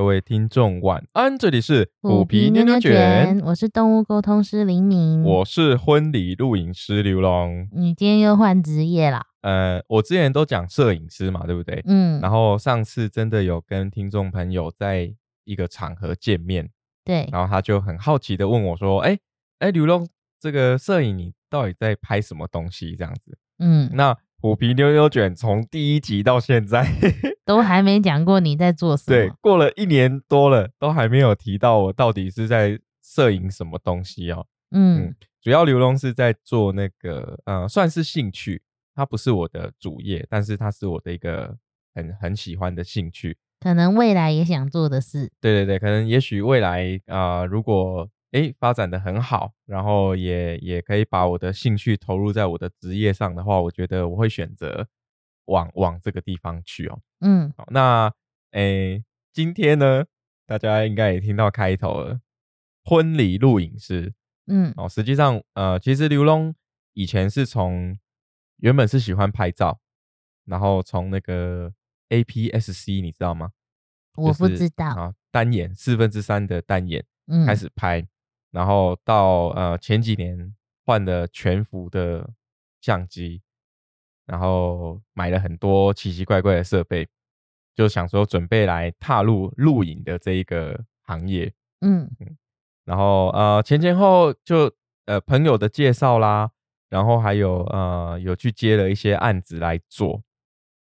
各位听众晚安，这里是虎皮妞妞卷，我是动物沟通师林明，我是婚礼录影师刘龙。你今天又换职业啦？呃，我之前都讲摄影师嘛，对不对？嗯，然后上次真的有跟听众朋友在一个场合见面，对，然后他就很好奇的问我说：“哎哎，刘龙，这个摄影你到底在拍什么东西？”这样子，嗯，那。虎皮妞妞卷从第一集到现在 都还没讲过你在做什么。对，过了一年多了，都还没有提到我到底是在摄影什么东西哦。嗯，主要刘龙是在做那个，呃，算是兴趣，它不是我的主业，但是它是我的一个很很喜欢的兴趣，可能未来也想做的事。对对对，可能也许未来啊，如果。哎，发展的很好，然后也也可以把我的兴趣投入在我的职业上的话，我觉得我会选择往往这个地方去哦。嗯，好，那哎，今天呢，大家应该也听到开头了，婚礼录影师。嗯，哦，实际上呃，其实刘龙以前是从原本是喜欢拍照，然后从那个 APS-C，你知道吗？我不知道啊，单眼四分之三的单眼开始拍。然后到呃前几年换了全幅的相机，然后买了很多奇奇怪怪的设备，就想说准备来踏入录影的这一个行业。嗯嗯，然后呃前前后就呃朋友的介绍啦，然后还有呃有去接了一些案子来做，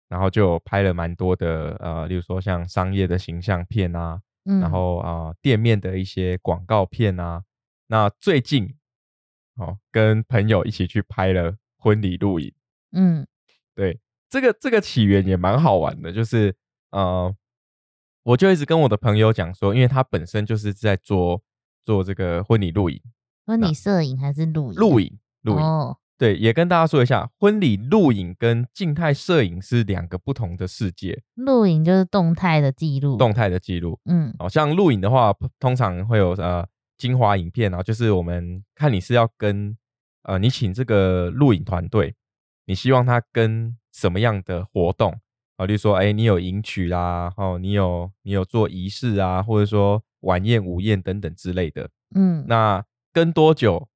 然后就拍了蛮多的呃，例如说像商业的形象片啊，然后啊店面的一些广告片啊。那最近，哦，跟朋友一起去拍了婚礼录影。嗯，对，这个这个起源也蛮好玩的，就是呃，我就一直跟我的朋友讲说，因为他本身就是在做做这个婚礼录影，婚礼摄影还是录影？录影，录影。哦，对，也跟大家说一下，婚礼录影跟静态摄影是两个不同的世界。录影就是动态的记录，动态的记录。嗯，哦，像录影的话，通常会有呃。精华影片啊，就是我们看你是要跟呃，你请这个录影团队，你希望他跟什么样的活动啊？例如说，哎，你有迎娶啦，哦，你有你有做仪式啊，或者说晚宴、午宴等等之类的。嗯，那跟多久，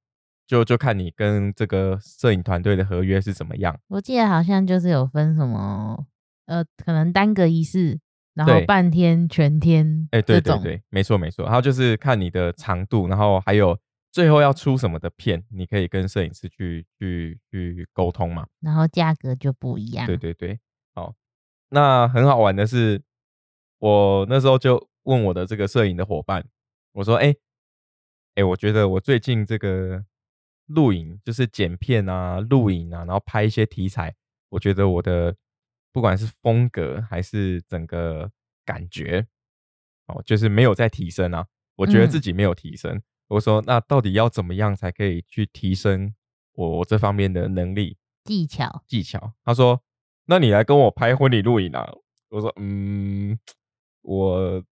就就看你跟这个摄影团队的合约是怎么样。我记得好像就是有分什么，呃，可能单个仪式。然后半天、全天，哎，对对对，没错没错。然后就是看你的长度，然后还有最后要出什么的片，你可以跟摄影师去去去沟通嘛。然后价格就不一样。对对对，好。那很好玩的是，我那时候就问我的这个摄影的伙伴，我说：“哎哎，我觉得我最近这个录影，就是剪片啊、录影啊，然后拍一些题材，我觉得我的。”不管是风格还是整个感觉，哦，就是没有在提升啊。我觉得自己没有提升。我说，那到底要怎么样才可以去提升我这方面的能力、技巧、技巧？他说，那你来跟我拍婚礼录影啊。我说，嗯，我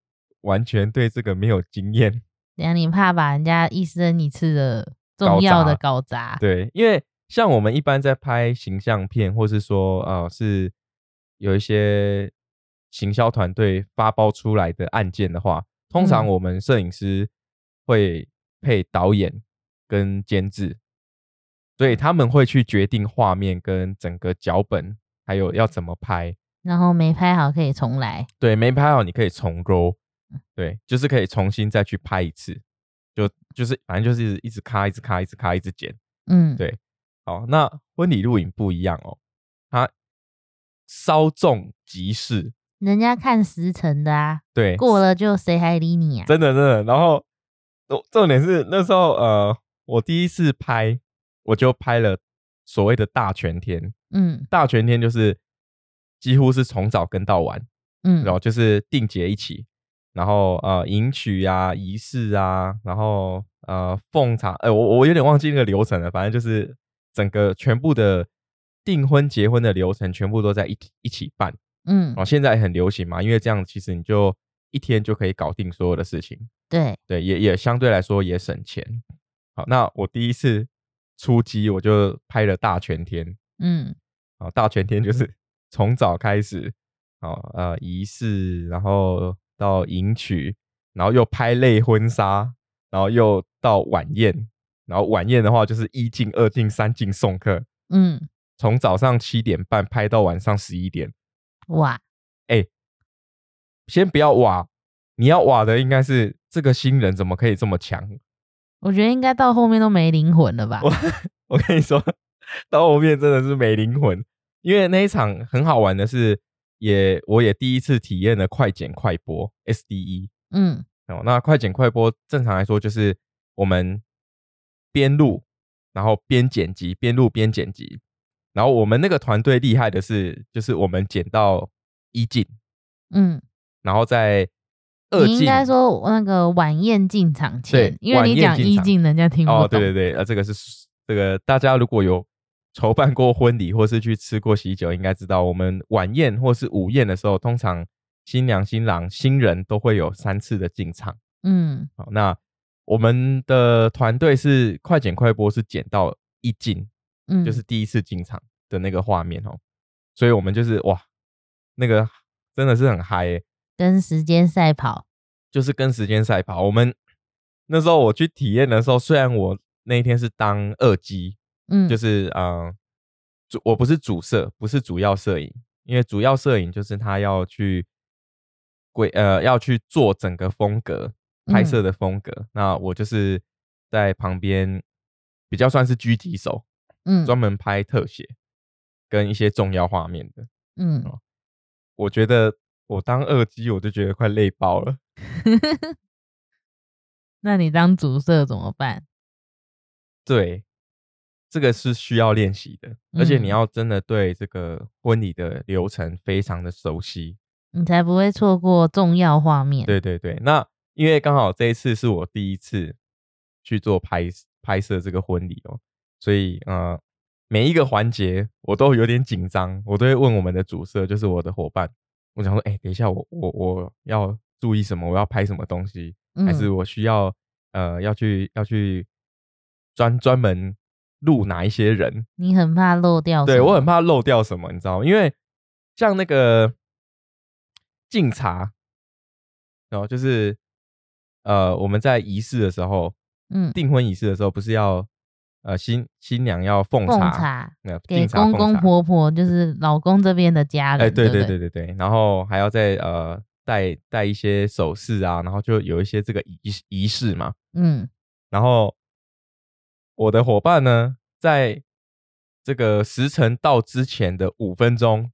完全对这个没有经验。等下你怕把人家一生一次的重要的搞砸？对，因为像我们一般在拍形象片，或是说，呃，是。有一些行销团队发包出来的案件的话，通常我们摄影师会配导演跟监制，所以他们会去决定画面跟整个脚本，还有要怎么拍。然后没拍好可以重来。对，没拍好你可以重 roll。对，就是可以重新再去拍一次。就就是反正就是一直咔，一直咔，一直咔，一直剪。嗯，对。好，那婚礼录影不一样哦，它。稍纵即逝，人家看时辰的啊，对，过了就谁还理你啊？真的真的。然后重重点是那时候呃，我第一次拍，我就拍了所谓的大全天，嗯，大全天就是几乎是从早跟到晚，嗯，然后就是定节一起，然后呃迎娶啊仪式啊，然后呃奉茶，哎我我有点忘记那个流程了，反正就是整个全部的。订婚、结婚的流程全部都在一一起办，嗯，哦，现在很流行嘛，因为这样其实你就一天就可以搞定所有的事情，对，对，也也相对来说也省钱。好，那我第一次出击，我就拍了大全天，嗯，好，大全天就是 从早开始，好，呃，仪式，然后到迎娶，然后又拍类婚纱，然后又到晚宴，然后晚宴的话就是一进、二进、三进送客，嗯，从早上七点半拍到晚上十一点。哇，哎，先不要哇，你要哇的应该是这个新人怎么可以这么强？我觉得应该到后面都没灵魂了吧？我我跟你说，到后面真的是没灵魂，因为那一场很好玩的是。也，我也第一次体验了快剪快播 SDE。嗯，哦，那快剪快播正常来说就是我们边录，然后边剪辑，边录边剪辑。然后我们那个团队厉害的是，就是我们剪到一进，嗯，然后在二进，应该说那个晚宴进场前，因为你讲一进，人家听不懂。哦，对对对，呃，这个是这个大家如果有。筹办过婚礼，或是去吃过喜酒，应该知道我们晚宴或是午宴的时候，通常新娘、新郎、新人都会有三次的进场。嗯，好，那我们的团队是快剪快播，是剪到一进，嗯，就是第一次进场的那个画面哦。所以我们就是哇，那个真的是很嗨，跟时间赛跑，就是跟时间赛跑。我们那时候我去体验的时候，虽然我那一天是当二机。嗯，就是啊，主我不是主摄，不是主要摄影，因为主要摄影就是他要去规呃要去做整个风格拍摄的风格，那我就是在旁边比较算是狙击手，嗯，专门拍特写跟一些重要画面的，嗯，我觉得我当二机我就觉得快累爆了，那你当主摄怎么办？对。这个是需要练习的，而且你要真的对这个婚礼的流程非常的熟悉，你才不会错过重要画面。对对对，那因为刚好这一次是我第一次去做拍拍摄这个婚礼哦，所以呃每一个环节我都有点紧张，我都会问我们的主摄，就是我的伙伴，我想说，哎，等一下我我我要注意什么？我要拍什么东西？还是我需要呃要去要去专专门。录哪一些人？你很怕漏掉？对我很怕漏掉什么，你知道吗？因为像那个敬茶，然后就是呃，我们在仪式的时候，嗯，订婚仪式的时候，不是要呃新新娘要奉茶，给公公婆婆，就是老公这边的家人。哎，对对对对对，然后还要再呃带带一些首饰啊，然后就有一些这个仪仪式嘛，嗯，然后。我的伙伴呢，在这个时辰到之前的五分钟，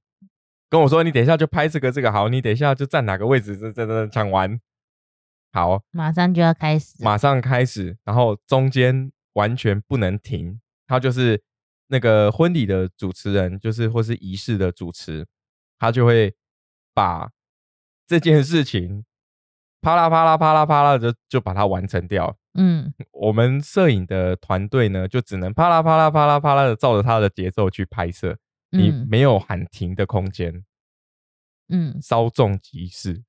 跟我说：“你等一下就拍这个这个好，你等一下就站哪个位置，这这这讲完，好，马上就要开始，马上开始，然后中间完全不能停。他就是那个婚礼的主持人，就是或是仪式的主持，他就会把这件事情啪啦啪啦啪啦啪啦就就把它完成掉。”嗯，我们摄影的团队呢，就只能啪啦啪啦啪啦啪啦的照着他的节奏去拍摄，你没有喊停的空间。嗯，稍纵即逝。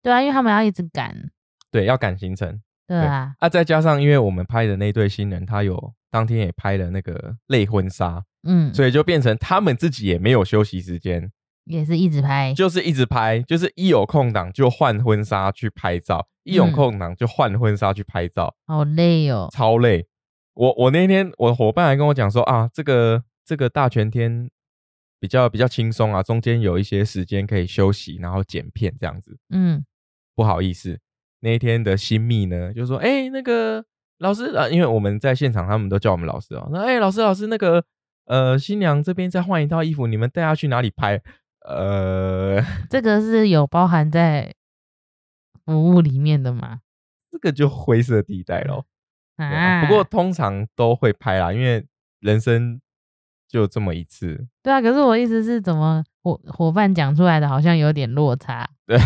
对啊，因为他们要一直赶。对，要赶行程。对啊。啊，再加上因为我们拍的那对新人，他有当天也拍了那个类婚纱，嗯，所以就变成他们自己也没有休息时间。也是一直拍，就是一直拍，就是一有空档就换婚纱去拍照，一有空档就换婚纱去拍照，好累哦，超累。我我那天我伙伴还跟我讲说啊，这个这个大全天比较比较轻松啊，中间有一些时间可以休息，然后剪片这样子。嗯，不好意思，那一天的新密呢，就说哎那个老师啊，因为我们在现场，他们都叫我们老师哦，那哎老师老师那个呃新娘这边再换一套衣服，你们带她去哪里拍？呃，这个是有包含在服务里面的吗？这个就灰色地带咯。啊。不过通常都会拍啦，因为人生就这么一次。对啊，可是我意思是怎么伙伙伴讲出来的，好像有点落差。对，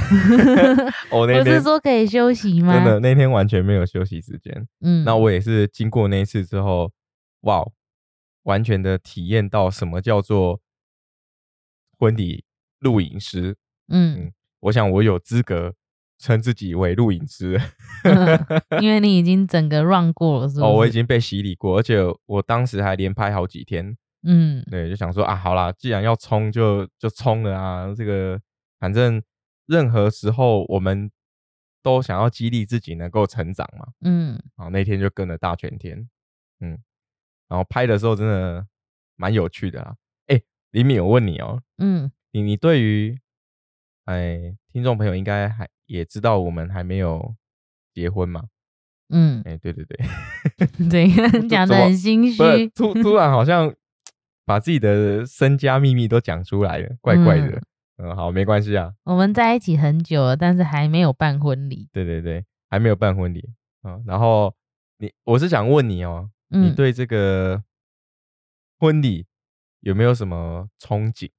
我那天不是说可以休息吗？真的，那天完全没有休息时间。嗯，那我也是经过那一次之后，哇，完全的体验到什么叫做婚礼。录影师，嗯，我想我有资格称自己为录影师 因为你已经整个 run 过了，是吗？哦，我已经被洗礼过，而且我当时还连拍好几天，嗯，对，就想说啊，好啦，既然要冲就就冲了啊，这个反正任何时候我们都想要激励自己能够成长嘛。嗯，好，那天就跟了大全天，嗯，然后拍的时候真的蛮有趣的啦。哎，李敏，我问你哦，嗯，你你对于，哎，听众朋友应该还也知道我们还没有结婚嘛？嗯，哎，对对对，对，讲的很心虚，突突然好像把自己的身家秘密都讲出来了，怪怪的。嗯，好，没关系啊。我们在一起很久了，但是还没有办婚礼。对对对，还没有办婚礼。嗯，然后你，我是想问你哦，你对这个婚礼有没有什么憧憬？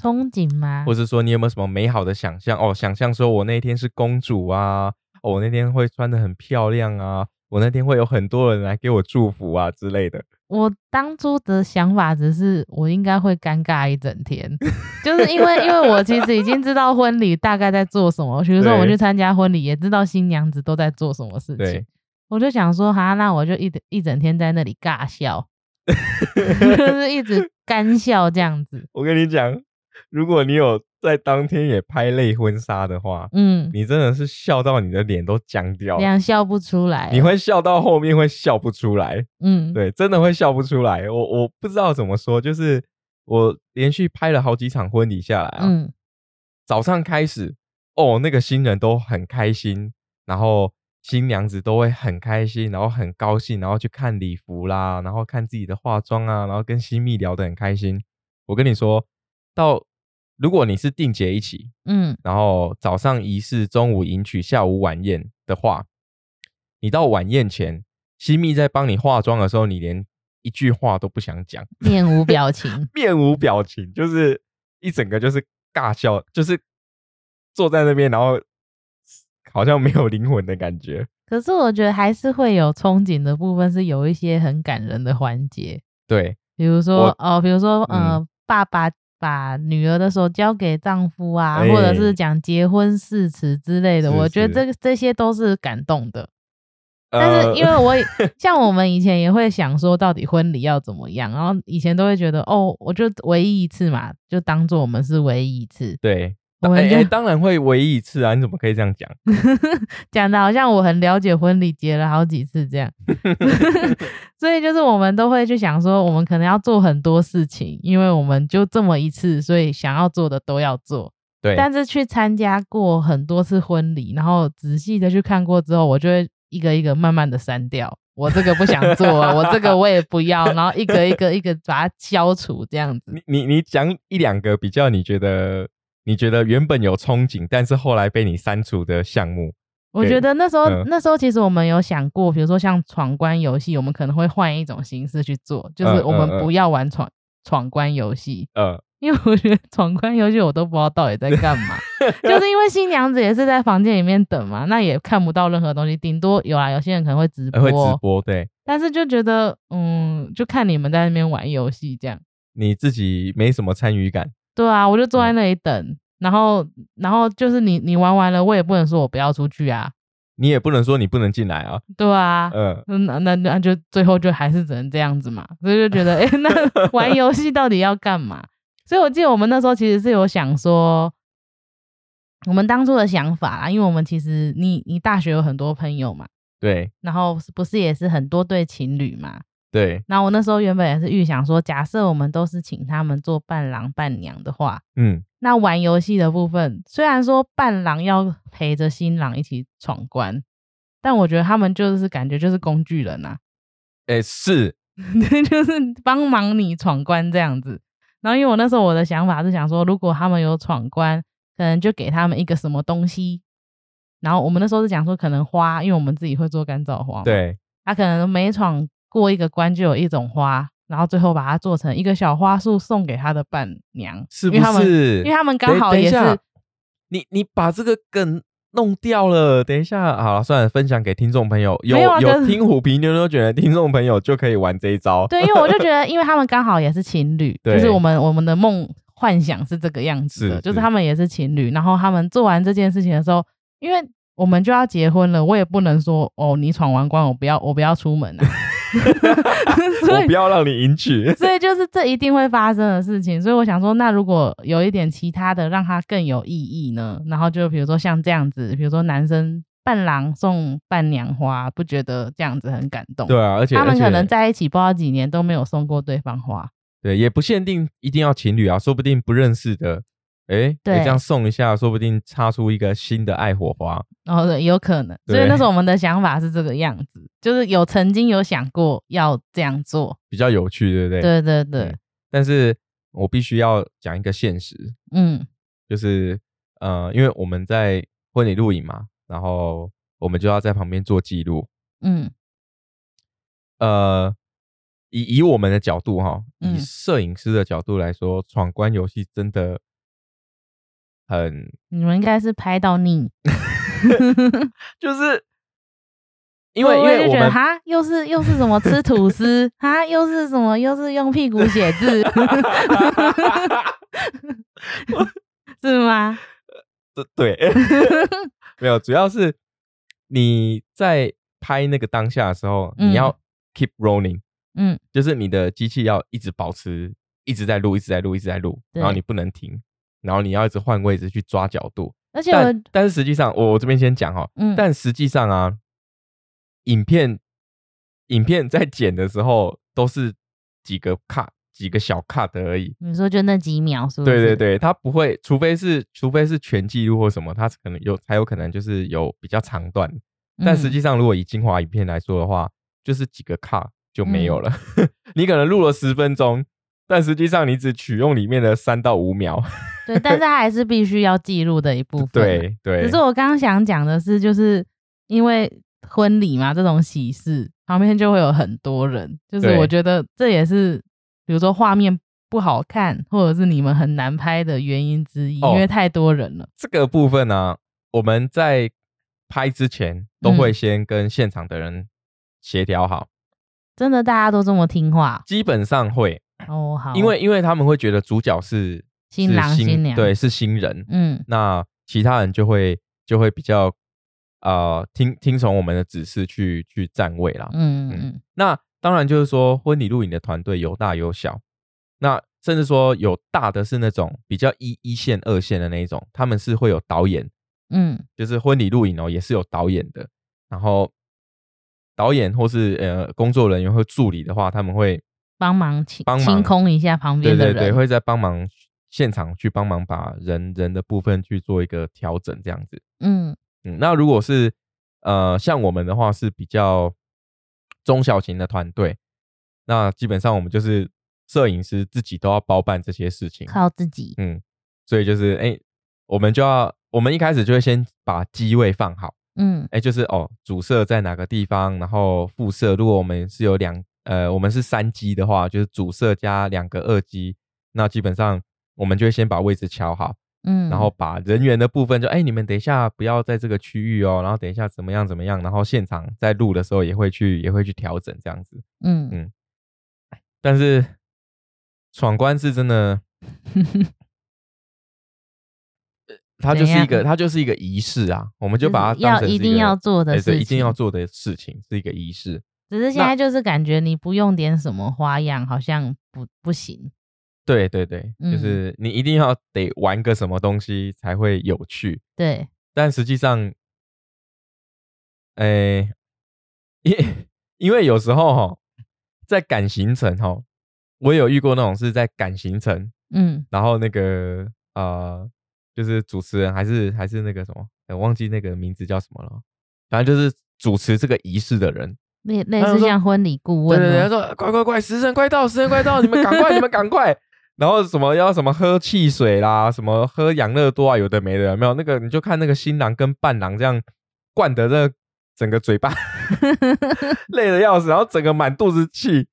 憧憬吗？或者说你有没有什么美好的想象？哦，想象说我那天是公主啊，我那天会穿的很漂亮啊，我那天会有很多人来给我祝福啊之类的。我当初的想法只是，我应该会尴尬一整天，就是因为因为我其实已经知道婚礼大概在做什么，比如说我去参加婚礼，也知道新娘子都在做什么事情，我就想说，哈，那我就一一整天在那里尬笑，就是一直干笑这样子。我跟你讲。如果你有在当天也拍类婚纱的话，嗯，你真的是笑到你的脸都僵掉，这样笑不出来，你会笑到后面会笑不出来，嗯，对，真的会笑不出来。我我不知道怎么说，就是我连续拍了好几场婚礼下来啊，嗯，早上开始哦，那个新人都很开心，然后新娘子都会很开心，然后很高兴，然后去看礼服啦，然后看自己的化妆啊，然后跟新蜜聊得很开心。我跟你说到。如果你是定结一起，嗯，然后早上仪式，中午迎娶，下午晚宴的话，你到晚宴前，西蜜在帮你化妆的时候，你连一句话都不想讲，面无表情，面无表情，就是一整个就是尬笑，就是坐在那边，然后好像没有灵魂的感觉。可是我觉得还是会有憧憬的部分，是有一些很感人的环节。对，比如说哦，比如说呃，爸爸。把女儿的手交给丈夫啊，或者是讲结婚誓词之类的，我觉得这个这些都是感动的。但是因为我 像我们以前也会想说，到底婚礼要怎么样，然后以前都会觉得哦，我就唯一一次嘛，就当做我们是唯一一次。对。哎，当然会唯一一次啊！你怎么可以这样讲？讲的好像我很了解婚礼，结了好几次这样。所以就是我们都会去想说，我们可能要做很多事情，因为我们就这么一次，所以想要做的都要做。对。但是去参加过很多次婚礼，然后仔细的去看过之后，我就会一个一个慢慢的删掉。我这个不想做，我这个我也不要，然后一个一个一个把它消除这样子。你你你讲一两个比较，你觉得？你觉得原本有憧憬，但是后来被你删除的项目，我觉得那时候那时候其实我们有想过，比如说像闯关游戏，我们可能会换一种形式去做，就是我们不要玩闯闯关游戏。嗯，因为我觉得闯关游戏我都不知道到底在干嘛，就是因为新娘子也是在房间里面等嘛，那也看不到任何东西，顶多有啊，有些人可能会直播，会直播对，但是就觉得嗯，就看你们在那边玩游戏这样，你自己没什么参与感。对啊，我就坐在那里等，然后，然后就是你，你玩完了，我也不能说我不要出去啊，你也不能说你不能进来啊。对啊，嗯，那那那就最后就还是只能这样子嘛，所以就觉得，哎，那 玩游戏到底要干嘛？所以我记得我们那时候其实是有想说，我们当初的想法啊，因为我们其实你你大学有很多朋友嘛，对，然后不是也是很多对情侣嘛。对，那我那时候原本也是预想说，假设我们都是请他们做伴郎伴娘的话，嗯，那玩游戏的部分，虽然说伴郎要陪着新郎一起闯关，但我觉得他们就是感觉就是工具人呐，哎，是，就是帮忙你闯关这样子。然后因为我那时候我的想法是想说，如果他们有闯关，可能就给他们一个什么东西。然后我们那时候是讲说，可能花，因为我们自己会做干燥花，对，他可能没闯。过一个关就有一种花，然后最后把它做成一个小花束送给他的伴娘，是不是？因为他们刚好也是。你你把这个梗弄掉了，等一下，好了，算了，分享给听众朋友。有有听虎皮妞妞卷的听众朋友就可以玩这一招。对，因为我就觉 得，因为他们刚好也是情侣，就是我们我们的梦幻想是这个样子的，就是他们也是情侣，然后他们做完这件事情的时候，因为我们就要结婚了，我也不能说哦，你闯完关，我不要我不要出门啊。我不要让你迎娶。所以就是这一定会发生的事情。所以我想说，那如果有一点其他的，让它更有意义呢？然后就比如说像这样子，比如说男生伴郎送伴娘花，不觉得这样子很感动？对啊，而且他们可能在一起不知道几年都没有送过对方花。对，也不限定一定要情侣啊，说不定不认识的。哎，你这样送一下，说不定擦出一个新的爱火花。哦，对，有可能。所以那时候我们的想法是这个样子，就是有曾经有想过要这样做，比较有趣，对不对？对对对。但是我必须要讲一个现实，嗯，就是呃，因为我们在婚礼录影嘛，然后我们就要在旁边做记录，嗯，呃，以以我们的角度哈，以摄影师的角度来说，闯关游戏真的。很，你们应该是拍到腻，就是 因为因为就觉得哈，又是又是什么吃吐司，哈，又是什么又是用屁股写字，是吗？对，没有，主要是你在拍那个当下的时候，你要 keep rolling，嗯，就是你的机器要一直保持一直在录，一直在录，一直在录，然后你不能停。然后你要一直换位置去抓角度，而且但是实际上，我我这边先讲哈，嗯，但实际上啊，影片影片在剪的时候都是几个 cut 几个小 cut 而已。你说就那几秒是不是？对对对，它不会，除非是除非是全记录或什么，它可能有才有可能就是有比较长段。但实际上，如果以精华影片来说的话，就是几个 cut 就没有了。你可能录了十分钟。但实际上，你只取用里面的三到五秒。对，但是 它还是必须要记录的一部分。对对。只是我刚刚想讲的是，就是因为婚礼嘛，这种喜事旁边就会有很多人，就是我觉得这也是，比如说画面不好看，或者是你们很难拍的原因之一，因为太多人了。这个部分呢，我们在拍之前都会先跟现场的人协调好。真的，大家都这么听话？基本上会。哦，好，因为因为他们会觉得主角是新郎新娘，对，是新人，嗯，那其他人就会就会比较呃听听从我们的指示去去站位啦，嗯嗯嗯，那当然就是说婚礼录影的团队有大有小，那甚至说有大的是那种比较一一线二线的那一种，他们是会有导演，嗯，就是婚礼录影哦也是有导演的，然后导演或是呃工作人员或助理的话，他们会。帮忙清清空一下旁边的人，对对对，会在帮忙现场去帮忙把人人的部分去做一个调整，这样子。嗯嗯，那如果是呃像我们的话是比较中小型的团队，那基本上我们就是摄影师自己都要包办这些事情，靠自己。嗯，所以就是哎，我们就要我们一开始就会先把机位放好。嗯，哎，就是哦，主摄在哪个地方，然后副摄，如果我们是有两。呃，我们是三机的话，就是主摄加两个二机，那基本上我们就会先把位置敲好，嗯，然后把人员的部分就，哎，你们等一下不要在这个区域哦，然后等一下怎么样怎么样，然后现场在录的时候也会去也会去调整这样子，嗯。嗯，但是闯关是真的，它就是一个它就是一个仪式啊，我们就把它当成一定要做的，对，一定要做的事情是一个仪式。只是现在就是感觉你不用点什么花样，好像不不行。对对对，就是你一定要得玩个什么东西才会有趣。对，但实际上，哎，因 因为有时候哈，在赶行程哈，我有遇过那种是在赶行程，嗯，然后那个呃，就是主持人还是还是那个什么，我忘记那个名字叫什么了，反正就是主持这个仪式的人。类类似像婚礼顾问，对对对，他说快快快，时辰快到，时辰快到，你们赶快，你们赶快。然后什么要什么喝汽水啦，什么喝养乐多啊，有的没的，没有？那个你就看那个新郎跟伴郎这样灌的那整个嘴巴 累的要死，然后整个满肚子气，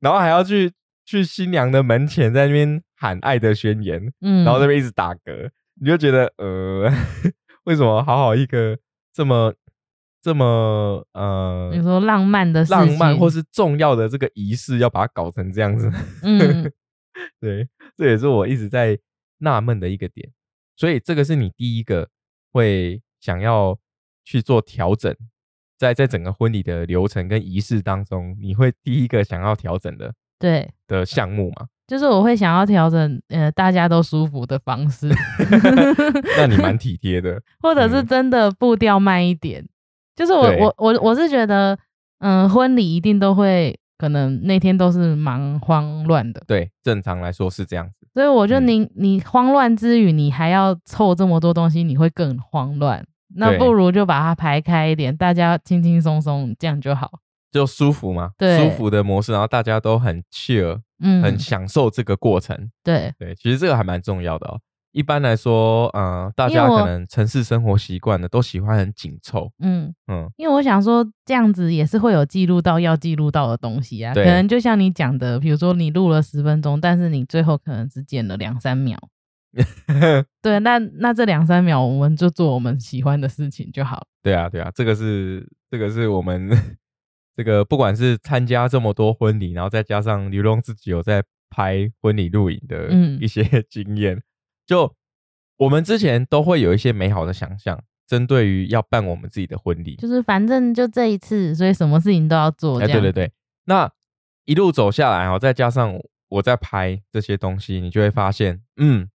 然后还要去去新娘的门前在那边喊爱的宣言，嗯，然后那边一直打嗝，你就觉得呃，为什么好好一个这么。这么呃，你说浪漫的浪漫或是重要的这个仪式，要把它搞成这样子，嗯，对，这也是我一直在纳闷的一个点。所以这个是你第一个会想要去做调整，在在整个婚礼的流程跟仪式当中，你会第一个想要调整的对的项目嘛？就是我会想要调整，呃，大家都舒服的方式。那你蛮体贴的，或者是真的步调慢一点。就是我我我我是觉得，嗯，婚礼一定都会可能那天都是蛮慌乱的。对，正常来说是这样子。所以我觉得你你慌乱之余，你还要凑这么多东西，你会更慌乱。那不如就把它排开一点，大家轻轻松松这样就好，就舒服嘛。对，舒服的模式，然后大家都很 chill，嗯，很享受这个过程。对对，其实这个还蛮重要的哦。一般来说，嗯，大家可能城市生活习惯的都喜欢很紧凑，嗯嗯，因为我想说这样子也是会有记录到要记录到的东西啊，可能就像你讲的，比如说你录了十分钟，但是你最后可能只剪了两三秒，对，那那这两三秒我们就做我们喜欢的事情就好。对啊，对啊，这个是这个是我们这个不管是参加这么多婚礼，然后再加上刘龙自己有在拍婚礼录影的一些经验。就我们之前都会有一些美好的想象，针对于要办我们自己的婚礼，就是反正就这一次，所以什么事情都要做。哎，对对对，那一路走下来哦，再加上我在拍这些东西，你就会发现，嗯，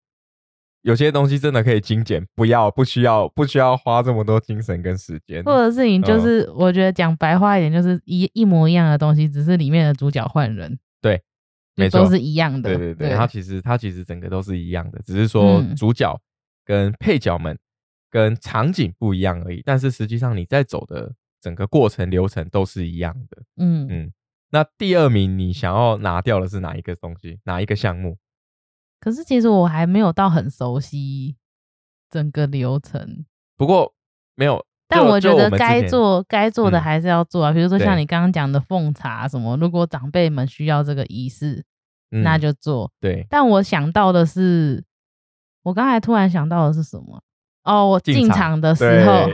有些东西真的可以精简，不要不需要不需要花这么多精神跟时间。或者是你就是我觉得讲白话一点，就是一一模一样的东西，只是里面的主角换人。对。没错，都是一样的。对对对，它其实它其实整个都是一样的，只是说主角跟配角们跟场景不一样而已。但是实际上你在走的整个过程流程都是一样的。嗯嗯。那第二名你想要拿掉的是哪一个东西？哪一个项目？可是其实我还没有到很熟悉整个流程。不过没有。但我觉得该做该做的还是要做啊，比如说像你刚刚讲的奉茶什么，如果长辈们需要这个仪式，那就做。对。但我想到的是，我刚才突然想到的是什么？哦，我进场的时候，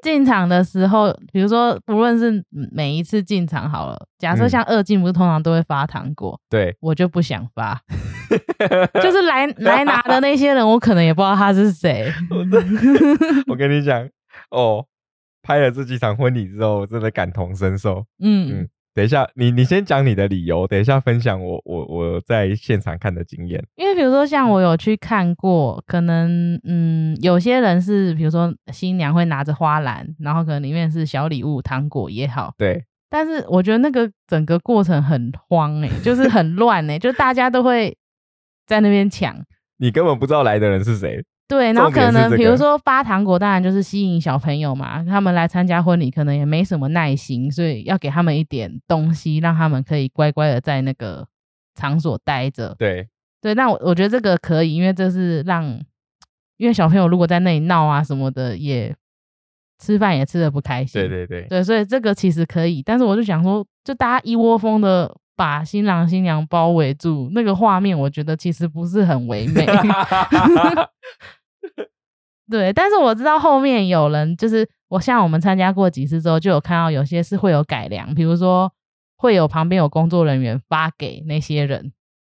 进场的时候，比如说不论是每一次进场好了，假设像二进不是通常都会发糖果，对我就不想发，就是来来拿的那些人，我可能也不知道他是谁。我跟你讲。哦，拍了这几场婚礼之后，真的感同身受。嗯嗯，等一下，你你先讲你的理由，等一下分享我我我在现场看的经验。因为比如说像我有去看过，可能嗯，有些人是比如说新娘会拿着花篮，然后可能里面是小礼物、糖果也好。对。但是我觉得那个整个过程很慌哎，就是很乱哎，就大家都会在那边抢，你根本不知道来的人是谁。对，然后可能比如说发糖果，当然就是吸引小朋友嘛。他们来参加婚礼，可能也没什么耐心，所以要给他们一点东西，让他们可以乖乖的在那个场所待着。对对，那我我觉得这个可以，因为这是让，因为小朋友如果在那里闹啊什么的，也吃饭也吃的不开心。对对对，对，所以这个其实可以。但是我就想说，就大家一窝蜂的。把新郎新娘包围住，那个画面我觉得其实不是很唯美。对，但是我知道后面有人，就是我像我们参加过几次之后，就有看到有些是会有改良，比如说会有旁边有工作人员发给那些人。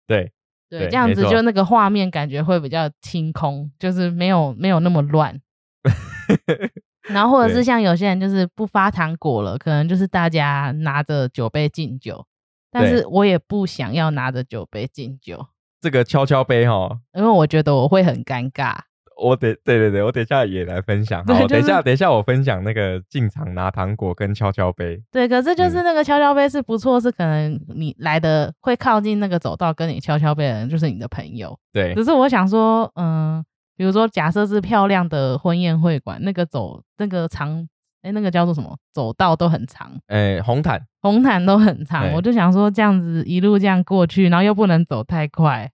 对对，这样子就那个画面感觉会比较清空，就是没有没有那么乱。然后或者是像有些人就是不发糖果了，可能就是大家拿着酒杯敬酒。但是我也不想要拿着酒杯敬酒，这个悄悄杯哈，因为我觉得我会很尴尬。我得对对对，我等一下也来分享。好，等一下等一下我分享那个进场拿糖果跟悄悄杯。对，可是就是那个悄悄杯是不错，是可能你来的会靠近那个走道跟你悄悄杯的人就是你的朋友。对，只是我想说，嗯，比如说假设是漂亮的婚宴会馆，那个走那个长。哎，那个叫做什么？走道都很长。哎，红毯，红毯都很长。我就想说，这样子一路这样过去，然后又不能走太快。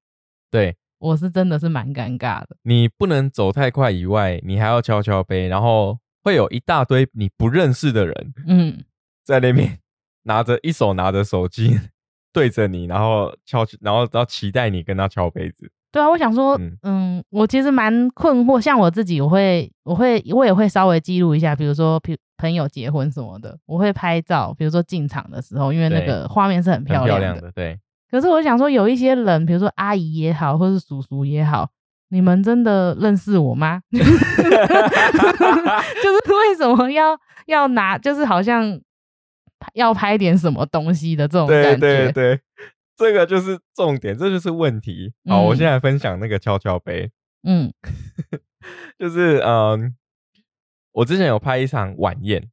对，我是真的是蛮尴尬的。你不能走太快以外，你还要敲敲杯，然后会有一大堆你不认识的人，嗯，在那边拿着一手拿着手机 对着你，然后敲，然后然后期待你跟他敲杯子。对啊，我想说，嗯，我其实蛮困惑。像我自己，我会，我会，我也会稍微记录一下，比如说，朋朋友结婚什么的，我会拍照。比如说进场的时候，因为那个画面是很漂亮的，对。可是我想说，有一些人，比如说阿姨也好，或是叔叔也好，你们真的认识我吗？就是 为什么要要拿，就是好像要拍点什么东西的这种感觉。对对对，这个就是重点，这就是问题。好，我现在分享那个悄悄杯。嗯，就是嗯，我之前有拍一场晚宴，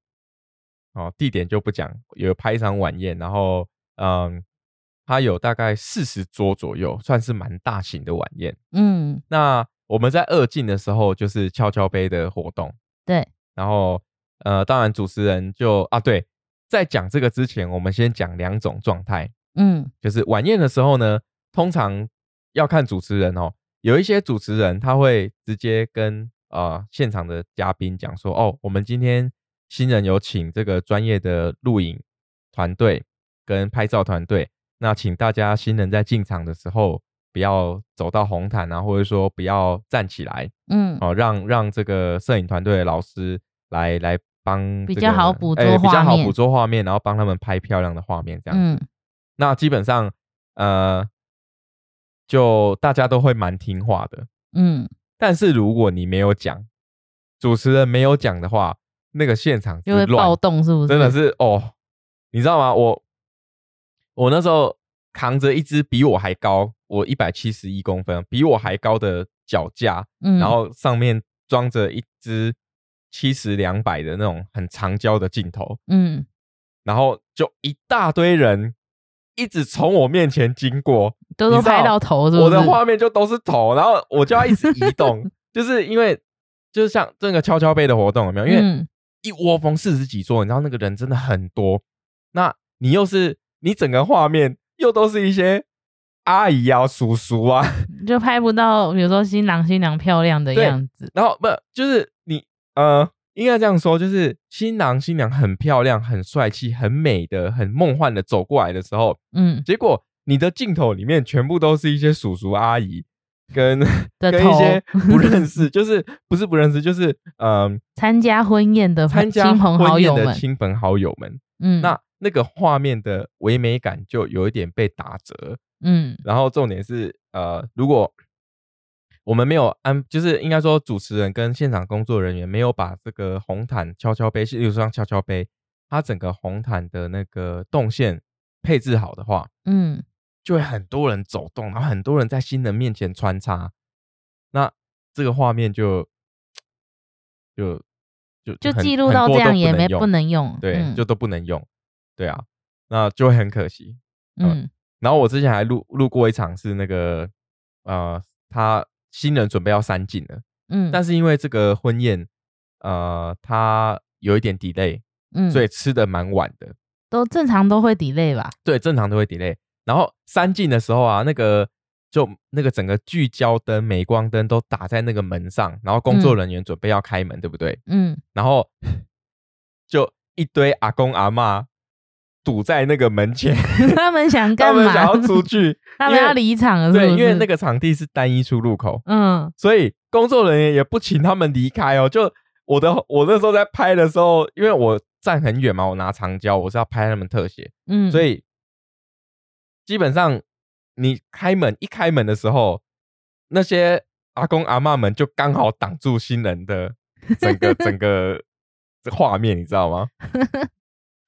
哦，地点就不讲，有拍一场晚宴，然后嗯。它有大概四十桌左右，算是蛮大型的晚宴。嗯，那我们在二进的时候就是悄悄杯的活动。对，然后呃，当然主持人就啊，对，在讲这个之前，我们先讲两种状态。嗯，就是晚宴的时候呢，通常要看主持人哦，有一些主持人他会直接跟呃现场的嘉宾讲说，哦，我们今天新人有请这个专业的录影团队跟拍照团队。那请大家新人在进场的时候，不要走到红毯啊，或者说不要站起来，嗯，哦，让让这个摄影团队的老师来来帮比较好捕捉画面，比较好捕捉画面，然后帮他们拍漂亮的画面，这样子。那基本上，呃，就大家都会蛮听话的，嗯。但是如果你没有讲，主持人没有讲的话，那个现场就会暴动，是不是？真的是哦，你知道吗？我。我那时候扛着一只比我还高，我一百七十一公分，比我还高的脚架，嗯，然后上面装着一只七十两百的那种很长焦的镜头，嗯，然后就一大堆人一直从我面前经过，都是拍到头，我的画面就都是头，然后我就要一直移动，就是因为就是像这个悄悄背的活动有没有？因为一窝蜂四十几桌，你知道那个人真的很多，那你又是。你整个画面又都是一些阿姨啊、叔叔啊，就拍不到，比如说新郎新娘漂亮的样子。然后不就是你呃，应该这样说，就是新郎新娘很漂亮、很帅气、很美的、很梦幻的走过来的时候，嗯，结果你的镜头里面全部都是一些叔叔阿姨跟 跟一些不认 识，就是不是不认识，就是嗯，参加婚宴的参加亲朋好友们，亲朋好友们，嗯，那。那个画面的唯美感就有一点被打折，嗯，然后重点是，呃，如果我们没有安，就是应该说主持人跟现场工作人员没有把这个红毯悄悄杯，例如说悄悄杯，它整个红毯的那个动线配置好的话，嗯，就会很多人走动，然后很多人在新人面前穿插，那这个画面就就就就记录到这样也没不能用，对，就都不能用。对啊，那就会很可惜。嗯，然后我之前还录录过一场，是那个呃，他新人准备要三进了，嗯，但是因为这个婚宴，呃，他有一点 delay，嗯，所以吃的蛮晚的。都正常都会 delay 吧？对，正常都会 delay。然后三进的时候啊，那个就那个整个聚焦灯、镁光灯都打在那个门上，然后工作人员准备要开门，对不对？嗯，然后 就一堆阿公阿妈。堵在那个门前，他们想干嘛？他们想要出去，他们要离场了。对，因为那个场地是单一出入口，嗯，所以工作人员也不请他们离开哦。就我的，我那时候在拍的时候，因为我站很远嘛，我拿长焦，我是要拍他们特写，嗯，所以基本上你开门一开门的时候，那些阿公阿妈们就刚好挡住新人的整个 整个画面，你知道吗？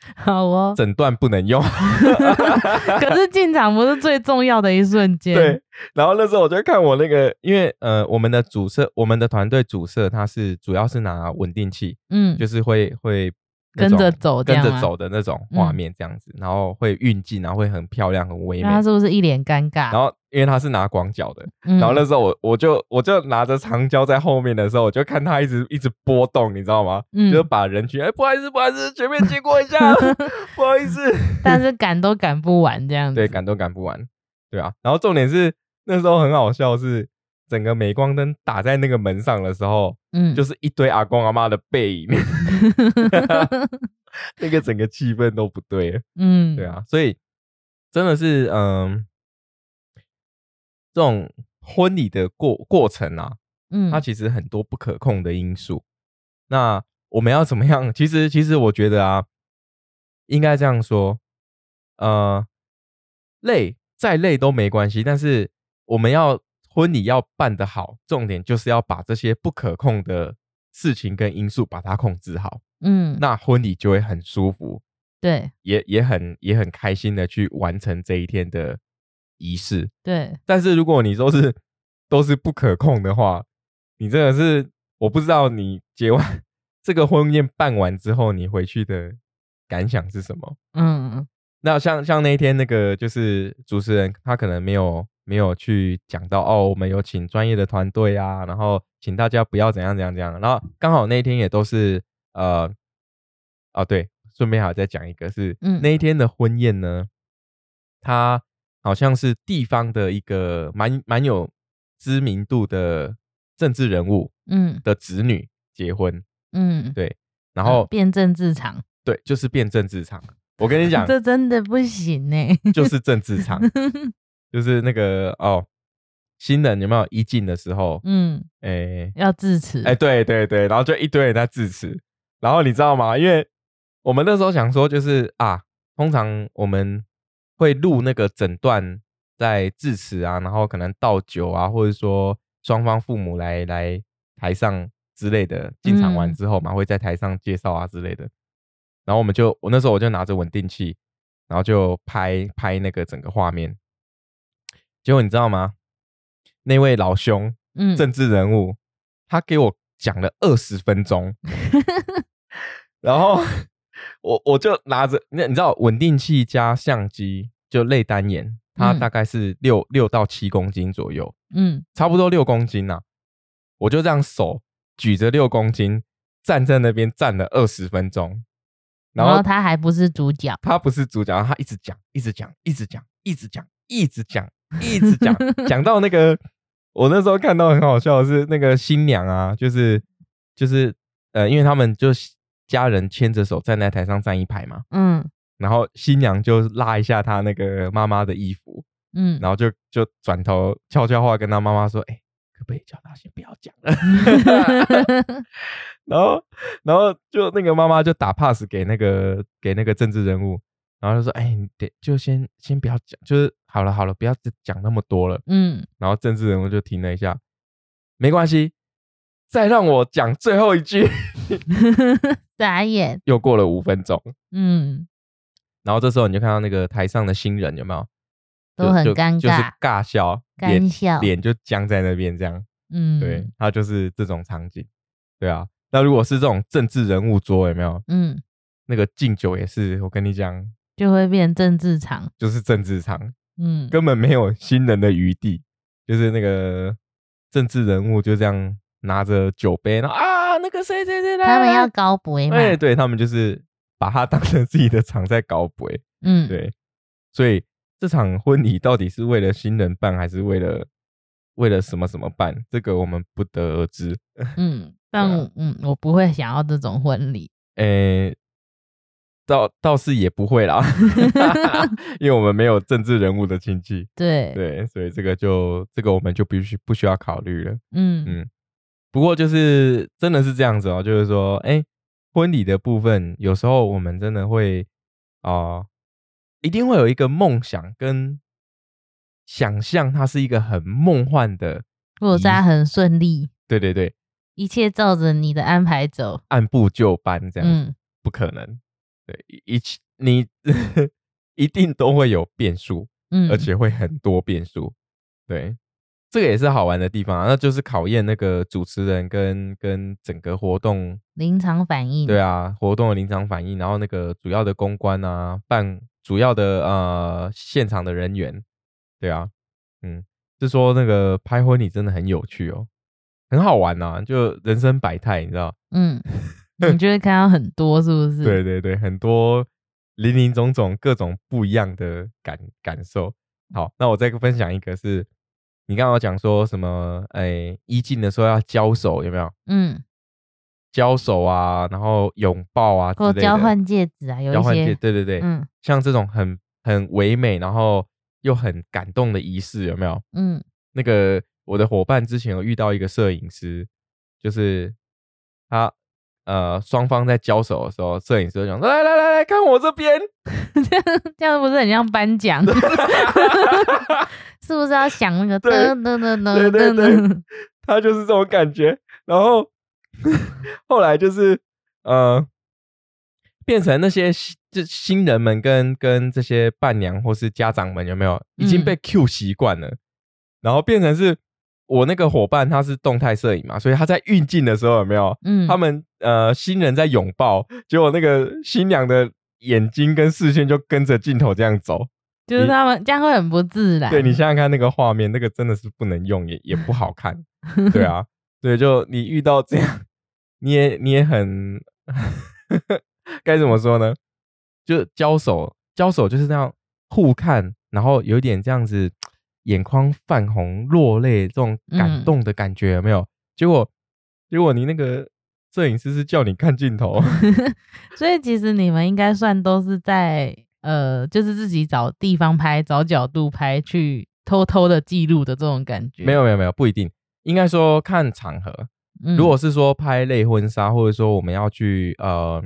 好哦，整段不能用。可是进场不是最重要的一瞬间。对，然后那时候我就看我那个，因为呃，我们的主摄，我们的团队主摄，他是主要是拿稳定器，嗯，就是会会。跟着走，跟着走的那种画面，这样子，然后会运镜，然后会很漂亮，很唯美。他是不是一脸尴尬？然后，因为他是拿广角的，然后那时候我我就我就拿着长焦在后面的时候，我就看他一直一直波动，你知道吗？嗯，就把人群，哎，不好意思，不好意思，前面经过一下，不好意思。但是赶都赶不完，这样子。对，赶都赶不完，对啊。然后重点是那时候很好笑是。整个镁光灯打在那个门上的时候，嗯，就是一堆阿公阿妈的背影，那个整个气氛都不对，嗯，对啊，所以真的是，嗯，这种婚礼的过过程啊，嗯，它其实很多不可控的因素。那我们要怎么样？其实，其实我觉得啊，应该这样说，呃，累再累都没关系，但是我们要。婚礼要办得好，重点就是要把这些不可控的事情跟因素把它控制好，嗯，那婚礼就会很舒服，对，也也很也很开心的去完成这一天的仪式，对。但是如果你都是 都是不可控的话，你真的是我不知道你结完这个婚宴办完之后，你回去的感想是什么？嗯，那像像那一天那个就是主持人，他可能没有。没有去讲到哦，我们有请专业的团队啊，然后请大家不要怎样怎样怎样，然后刚好那一天也都是呃，哦对，顺便还再讲一个，是那一天的婚宴呢，他好像是地方的一个蛮蛮有知名度的政治人物，嗯，的子女结婚，嗯，对，然后变政治场，对，就是变政治场，我跟你讲，这真的不行呢，就 是政治场。就是那个哦，新人有没有一进的时候，嗯，哎，要致辞，哎，对对对，然后就一堆人在致辞，然后你知道吗？因为我们那时候想说，就是啊，通常我们会录那个整段在致辞啊，然后可能倒酒啊，或者说双方父母来来台上之类的进场完之后嘛，会在台上介绍啊之类的，然后我们就我那时候我就拿着稳定器，然后就拍拍那个整个画面。结果你知道吗？那位老兄，嗯，政治人物，他给我讲了二十分钟，然后我我就拿着那你知道稳定器加相机就类单眼，它大概是六六到七公斤左右，嗯，差不多六公斤呐。我就这样手举着六公斤站在那边站了二十分钟，然后他还不是主角，他不是主角，他一直讲，一直讲，一直讲，一直讲，一直讲。一直讲讲到那个，我那时候看到很好笑的是那个新娘啊，就是就是呃，因为他们就家人牵着手站在台上站一排嘛，嗯，然后新娘就拉一下她那个妈妈的衣服，嗯，然后就就转头悄悄话跟她妈妈说，哎，可不可以叫她先不要讲了？然后然后就那个妈妈就打 pass 给那个给那个政治人物。然后就说：“哎，你得就先先不要讲，就是好了好了，不要讲那么多了。”嗯，然后政治人物就停了一下，没关系，再让我讲最后一句。眨眼，又过了五分钟。嗯，然后这时候你就看到那个台上的新人有没有都很尴尬，就是尬笑，干笑，脸就僵在那边这样。嗯，对，他就是这种场景。对啊，那如果是这种政治人物桌有没有？嗯，那个敬酒也是，我跟你讲。就会变政治场，就是政治场，嗯，根本没有新人的余地，就是那个政治人物就这样拿着酒杯，然后啊，那个谁谁谁他们要高杯嘛，对对，他们就是把他 当成自己的场在高杯，嗯，对，所以这场婚礼到底是为了新人办，还是为了为了什么什么办？这个我们不得而知。嗯，但嗯，我不会想要这种婚礼，诶。倒倒是也不会啦，因为我们没有政治人物的亲戚。对对，所以这个就这个我们就必须不需要考虑了。嗯嗯，不过就是真的是这样子哦，就是说，哎，婚礼的部分有时候我们真的会啊，一定会有一个梦想跟想象，它是一个很梦幻的，或者很顺利。对对对，一切照着你的安排走，按部就班这样子，不可能。对，一起你 一定都会有变数，嗯，而且会很多变数。对，这个也是好玩的地方啊，那就是考验那个主持人跟跟整个活动临场反应。对啊，活动的临场反应，然后那个主要的公关啊，办主要的呃现场的人员，对啊，嗯，是说那个拍婚礼真的很有趣哦，很好玩呐，就人生百态，你知道？嗯。你就会看到很多，是不是？对对对，很多林林总总、各种不一样的感感受。好，那我再分享一个，是你刚刚讲说什么？哎，一进的时候要交手，有没有？嗯，交手啊，然后拥抱啊，或交换戒指啊，有交换戒，对对对，嗯，像这种很很唯美，然后又很感动的仪式，有没有？嗯，那个我的伙伴之前有遇到一个摄影师，就是他。呃，双方在交手的时候，摄影师讲：“来来来来看我这边，这样这样不是很像颁奖？是不是要想那个噔噔噔噔噔噔？他就是这种感觉。然后后来就是呃，变成那些就新人们跟跟这些伴娘或是家长们有没有已经被 Q 习惯了，然后变成是我那个伙伴他是动态摄影嘛，所以他在运镜的时候有没有？嗯，他们呃新人在拥抱，结果那个新娘的眼睛跟视线就跟着镜头这样走。就是他们这样会很不自然。对你想想看那个画面，那个真的是不能用，也也不好看。对啊，对，就你遇到这样，你也你也很 该怎么说呢？就交手，交手就是这样互看，然后有点这样子眼眶泛红、落泪这种感动的感觉，有没有？结果结果你那个摄影师是叫你看镜头，所以其实你们应该算都是在。呃，就是自己找地方拍，找角度拍，去偷偷的记录的这种感觉。没有没有没有，不一定。应该说看场合。如果是说拍类婚纱，或者说我们要去呃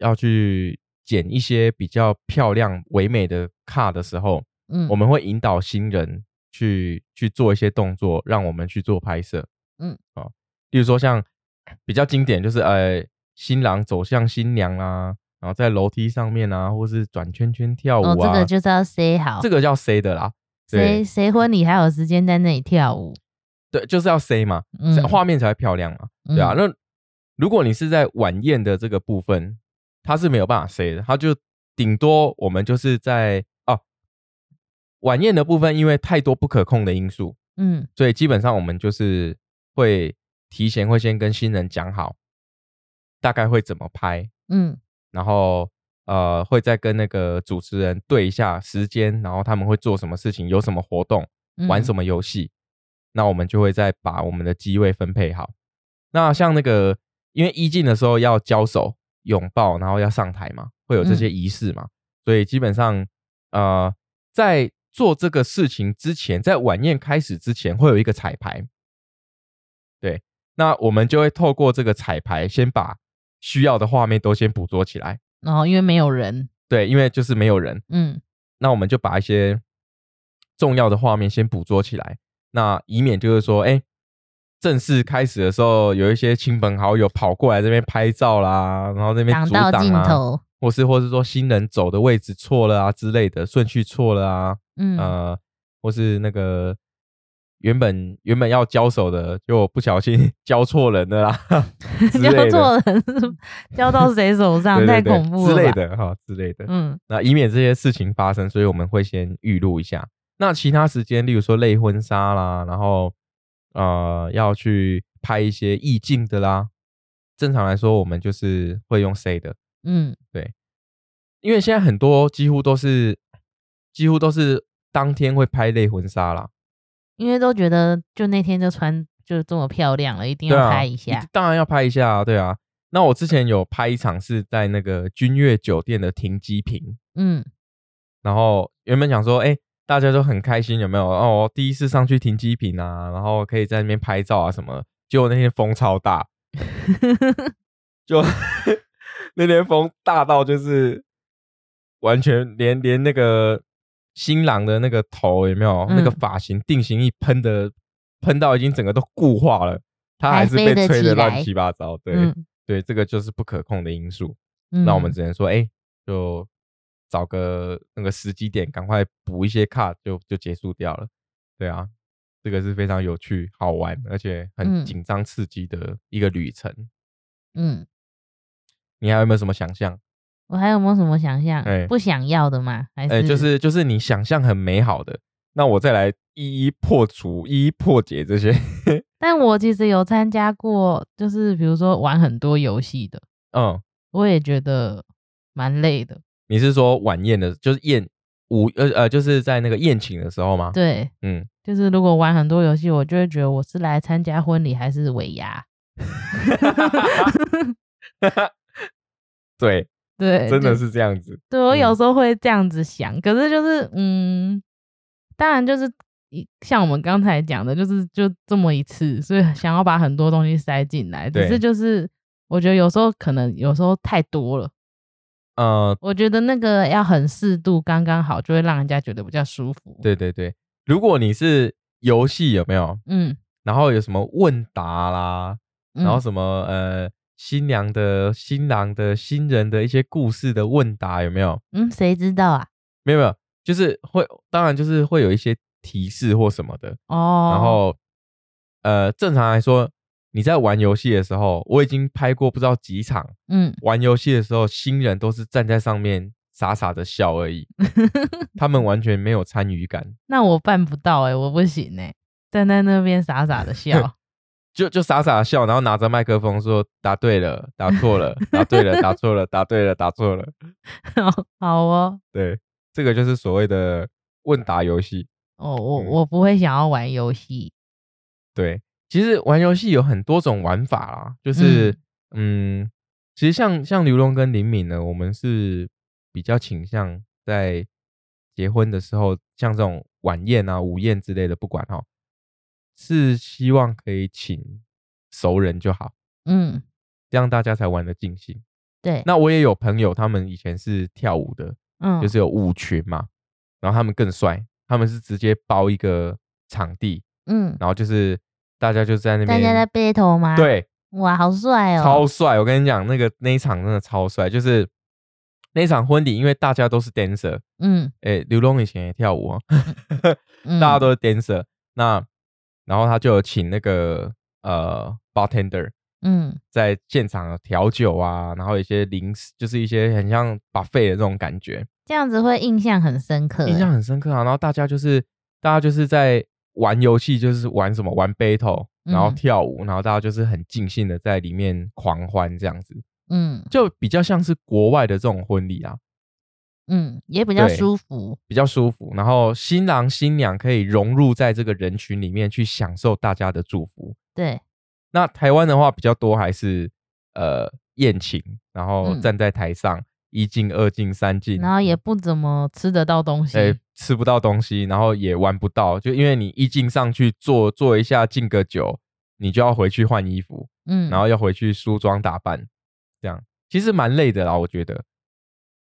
要去剪一些比较漂亮唯美的卡的时候，嗯，我们会引导新人去去做一些动作，让我们去做拍摄。嗯，啊，例如说像比较经典就是呃新郎走向新娘啊。然后在楼梯上面啊，或是转圈圈跳舞啊，这个就是要 say 好，这个叫 say 的啦。谁谁婚礼还有时间在那里跳舞？对，就是要 say 嘛，画面才会漂亮嘛，对啊。那如果你是在晚宴的这个部分，它是没有办法 say 的，它就顶多我们就是在哦晚宴的部分，因为太多不可控的因素，嗯，所以基本上我们就是会提前会先跟新人讲好，大概会怎么拍，嗯。然后呃，会再跟那个主持人对一下时间，然后他们会做什么事情，有什么活动，玩什么游戏，那我们就会再把我们的机位分配好。那像那个，因为一进的时候要交手、拥抱，然后要上台嘛，会有这些仪式嘛，所以基本上呃，在做这个事情之前，在晚宴开始之前，会有一个彩排。对，那我们就会透过这个彩排，先把。需要的画面都先捕捉起来，然后因为没有人，对，因为就是没有人，嗯，那我们就把一些重要的画面先捕捉起来，那以免就是说，哎，正式开始的时候，有一些亲朋好友跑过来这边拍照啦，然后那边阻挡啊，或是或是说新人走的位置错了啊之类的，顺序错了啊，嗯，呃，或是那个。原本原本要交手的，就不小心 交错人了啦，交错人 交到谁手上？太恐怖了之类的哈，之类的。嗯，那以免这些事情发生，所以我们会先预录一下。那其他时间，例如说类婚纱啦，然后呃要去拍一些意境的啦，正常来说，我们就是会用 C 的。嗯，对，因为现在很多几乎都是几乎都是当天会拍类婚纱啦。因为都觉得就那天就穿就这么漂亮了，一定要拍一下。当然要拍一下啊，对啊。那我之前有拍一场是在那个君悦酒店的停机坪，嗯，然后原本想说，哎，大家都很开心，有没有？哦，第一次上去停机坪啊，然后可以在那边拍照啊什么。结果那天风超大，就那天风大到就是完全连连那个。新郎的那个头有没有那个发型定型一喷的喷到已经整个都固化了，他还是被吹的乱七八糟。对对，这个就是不可控的因素。那我们只能说，哎，就找个那个时机点，赶快补一些卡，就就结束掉了。对啊，这个是非常有趣、好玩，而且很紧张刺激的一个旅程。嗯，你还有没有什么想象？我还有没有什么想象？不想要的吗？还是就是就是你想象很美好的，那我再来一一破除、一一破解这些。但我其实有参加过，就是比如说玩很多游戏的，嗯，我也觉得蛮累的。你是说晚宴的，就是宴午呃呃，就是在那个宴请的时候吗？对，嗯，就是如果玩很多游戏，我就会觉得我是来参加婚礼还是尾牙？对。对，真的是这样子。对我有时候会这样子想，可是就是，嗯，当然就是一像我们刚才讲的，就是就这么一次，所以想要把很多东西塞进来，只是就是我觉得有时候可能有时候太多了。呃，我觉得那个要很适度，刚刚好，就会让人家觉得比较舒服。对对对，如果你是游戏有没有？嗯，然后有什么问答啦？然后什么呃新娘的新郎的新人的一些故事的问答有没有？嗯，谁知道啊？没有没有，就是会，当然就是会有一些提示或什么的哦。然后呃，正常来说，你在玩游戏的时候，我已经拍过不知道几场，嗯，玩游戏的时候，新人都是站在上面。傻傻的笑而已，他们完全没有参与感。那我办不到哎，我不行哎，站在那边傻傻的笑，就就傻傻笑，然后拿着麦克风说答对了，答错了，答对了，答错了，答对了，答错了。好哦，对，这个就是所谓的问答游戏。哦，我我不会想要玩游戏。对，其实玩游戏有很多种玩法啦，就是嗯，其实像像刘龙跟林敏呢，我们是。比较倾向在结婚的时候，像这种晚宴啊、午宴之类的，不管哈，是希望可以请熟人就好，嗯，这样大家才玩的尽兴。对，那我也有朋友，他们以前是跳舞的，嗯，就是有舞群嘛，然后他们更帅，他们是直接包一个场地，嗯，然后就是大家就在那边，大家在 battle 吗？对，哇，好帅哦，超帅！我跟你讲，那个那一场真的超帅，就是。那场婚礼，因为大家都是 dancer，嗯，哎，刘龙以前也跳舞啊，大家都是 dancer，那然后他就请那个呃 bartender，嗯，在现场调酒啊，然后一些零食，就是一些很像 buffet 的这种感觉，这样子会印象很深刻，印象很深刻啊。然后大家就是大家就是在玩游戏，就是玩什么玩 battle，然后跳舞，然后大家就是很尽兴的在里面狂欢这样子。嗯，就比较像是国外的这种婚礼啊，嗯，也比较舒服，比较舒服。然后新郎新娘可以融入在这个人群里面去享受大家的祝福。对，那台湾的话比较多还是呃宴请，然后站在台上一敬二敬三敬，然后也不怎么吃得到东西，吃不到东西，然后也玩不到，就因为你一敬上去坐坐一下敬个酒，你就要回去换衣服，嗯，然后要回去梳妆打扮。这样其实蛮累的啦，我觉得。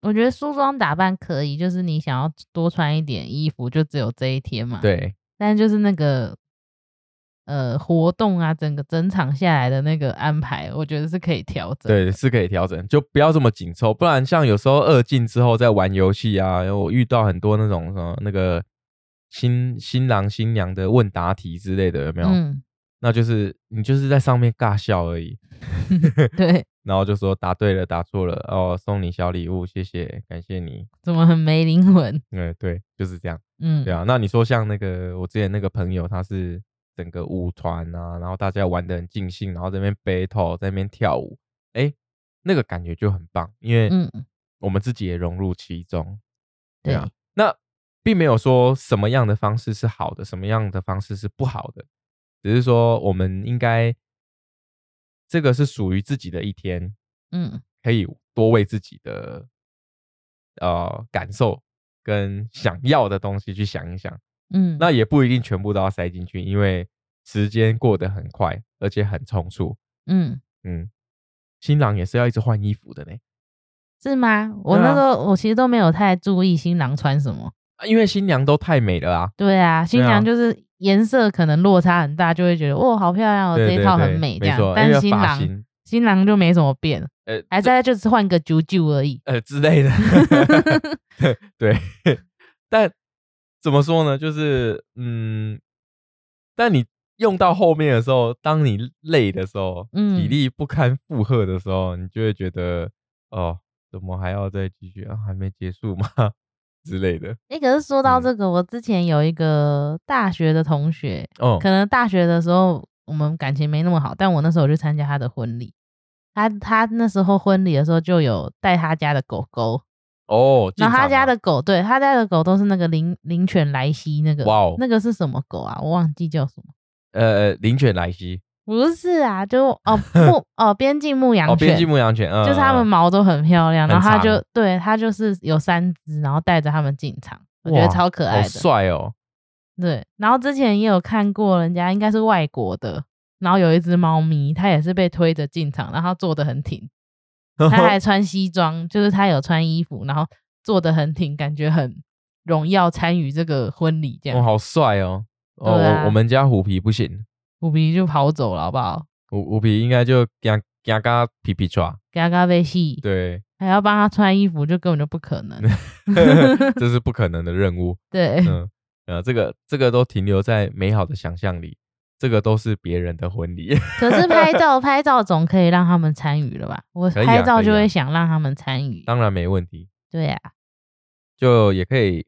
我觉得梳妆打扮可以，就是你想要多穿一点衣服，就只有这一天嘛。对。但就是那个呃活动啊，整个整场下来的那个安排，我觉得是可以调整。对，是可以调整，就不要这么紧凑。不然像有时候二进之后在玩游戏啊，我遇到很多那种什么那个新新郎新娘的问答题之类的，有没有？嗯。那就是你就是在上面尬笑而已。对。然后就说答对了，答错了哦，送你小礼物，谢谢，感谢你。怎么很没灵魂？嗯，对，就是这样。嗯，对啊。那你说像那个我之前那个朋友，他是整个舞团啊，然后大家玩的很尽兴，然后在那边 battle，在那边跳舞，哎，那个感觉就很棒，因为我们自己也融入其中。对啊。那并没有说什么样的方式是好的，什么样的方式是不好的，只是说我们应该。这个是属于自己的一天，嗯，可以多为自己的呃感受跟想要的东西去想一想，嗯，那也不一定全部都要塞进去，因为时间过得很快，而且很匆促，嗯。嗯，新郎也是要一直换衣服的呢，是吗？我那时候我其实都没有太注意新郎穿什么，因为新娘都太美了啊，对啊，新娘就是。颜色可能落差很大，就会觉得哇，好漂亮哦，这一套很美这样。但新郎新郎就没什么变，呃，还在就是换个九九而已，呃之类的。对，但怎么说呢？就是嗯，但你用到后面的时候，当你累的时候，体力不堪负荷的时候，你就会觉得哦，怎么还要再继续啊？还没结束吗？之类的，哎，可是说到这个，我之前有一个大学的同学，哦，可能大学的时候我们感情没那么好，但我那时候去参加他的婚礼，他他那时候婚礼的时候就有带他家的狗狗，哦，然后他家的狗，对他家的狗都是那个灵灵犬莱西那个，哇哦，那个是什么狗啊？我忘记叫什么，呃，灵犬莱西。不是啊，就哦牧 哦边境牧羊犬，边境牧羊犬，就是它们毛都很漂亮，然后他就对它就是有三只，然后带着它们进场，我觉得超可爱的，帅哦。对，然后之前也有看过人家应该是外国的，然后有一只猫咪，它也是被推着进场，然后坐得很挺，它还穿西装，就是它有穿衣服，然后坐得很挺，感觉很荣耀参与这个婚礼这样。哦，好帅哦！哦，我们家虎皮不行。虎皮就跑走了，好不好？虎虎皮应该就嘎嘎嘎皮皮抓，嘎嘎被戏，对，还要帮他穿衣服，就根本就不可能 这是不可能的任务。对，嗯，呃，这个这个都停留在美好的想象里，这个都是别人的婚礼。可是拍照拍照总可以让他们参与了吧？我拍照就会想让他们参与，当然没问题。对呀，就也可以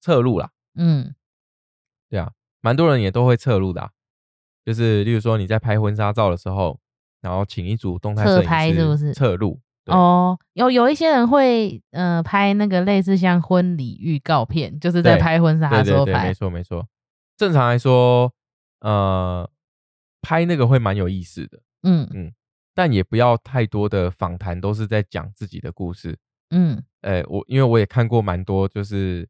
侧录啦。嗯，对啊，蛮多人也都会侧录的。就是例如说你在拍婚纱照的时候，然后请一组动态摄影师侧录。哦，有有一些人会呃拍那个类似像婚礼预告片，就是在拍婚纱的时候拍。没错没错。正常来说，呃，拍那个会蛮有意思的。嗯嗯，但也不要太多的访谈都是在讲自己的故事。嗯，哎，我因为我也看过蛮多，就是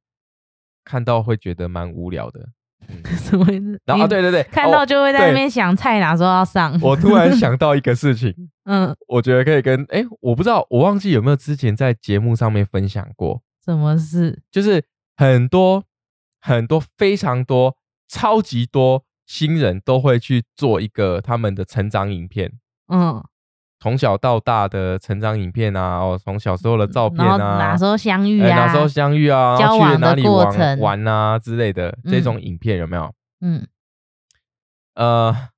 看到会觉得蛮无聊的。什么意思？然后对对对，看到就会在那边想菜哪时候要上。我突然想到一个事情，嗯，我觉得可以跟哎，我不知道，我忘记有没有之前在节目上面分享过。什么事？就是很多很多非常多超级多新人都会去做一个他们的成长影片。嗯。从小到大的成长影片啊，哦，从小时候的照片啊，哪时候相遇啊，哪时候相遇啊，交往的过程玩啊之类的这种影片有没有？嗯，呃，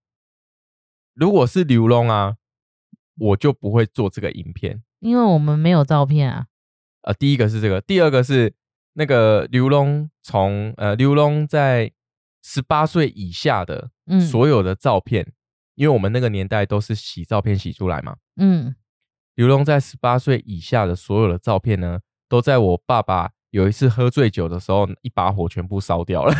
如果是刘龙啊，我就不会做这个影片，因为我们没有照片啊。呃，第一个是这个，第二个是那个刘龙从呃刘龙在十八岁以下的所有的照片。因为我们那个年代都是洗照片洗出来嘛，嗯，刘龙在十八岁以下的所有的照片呢，都在我爸爸有一次喝醉酒的时候，一把火全部烧掉了。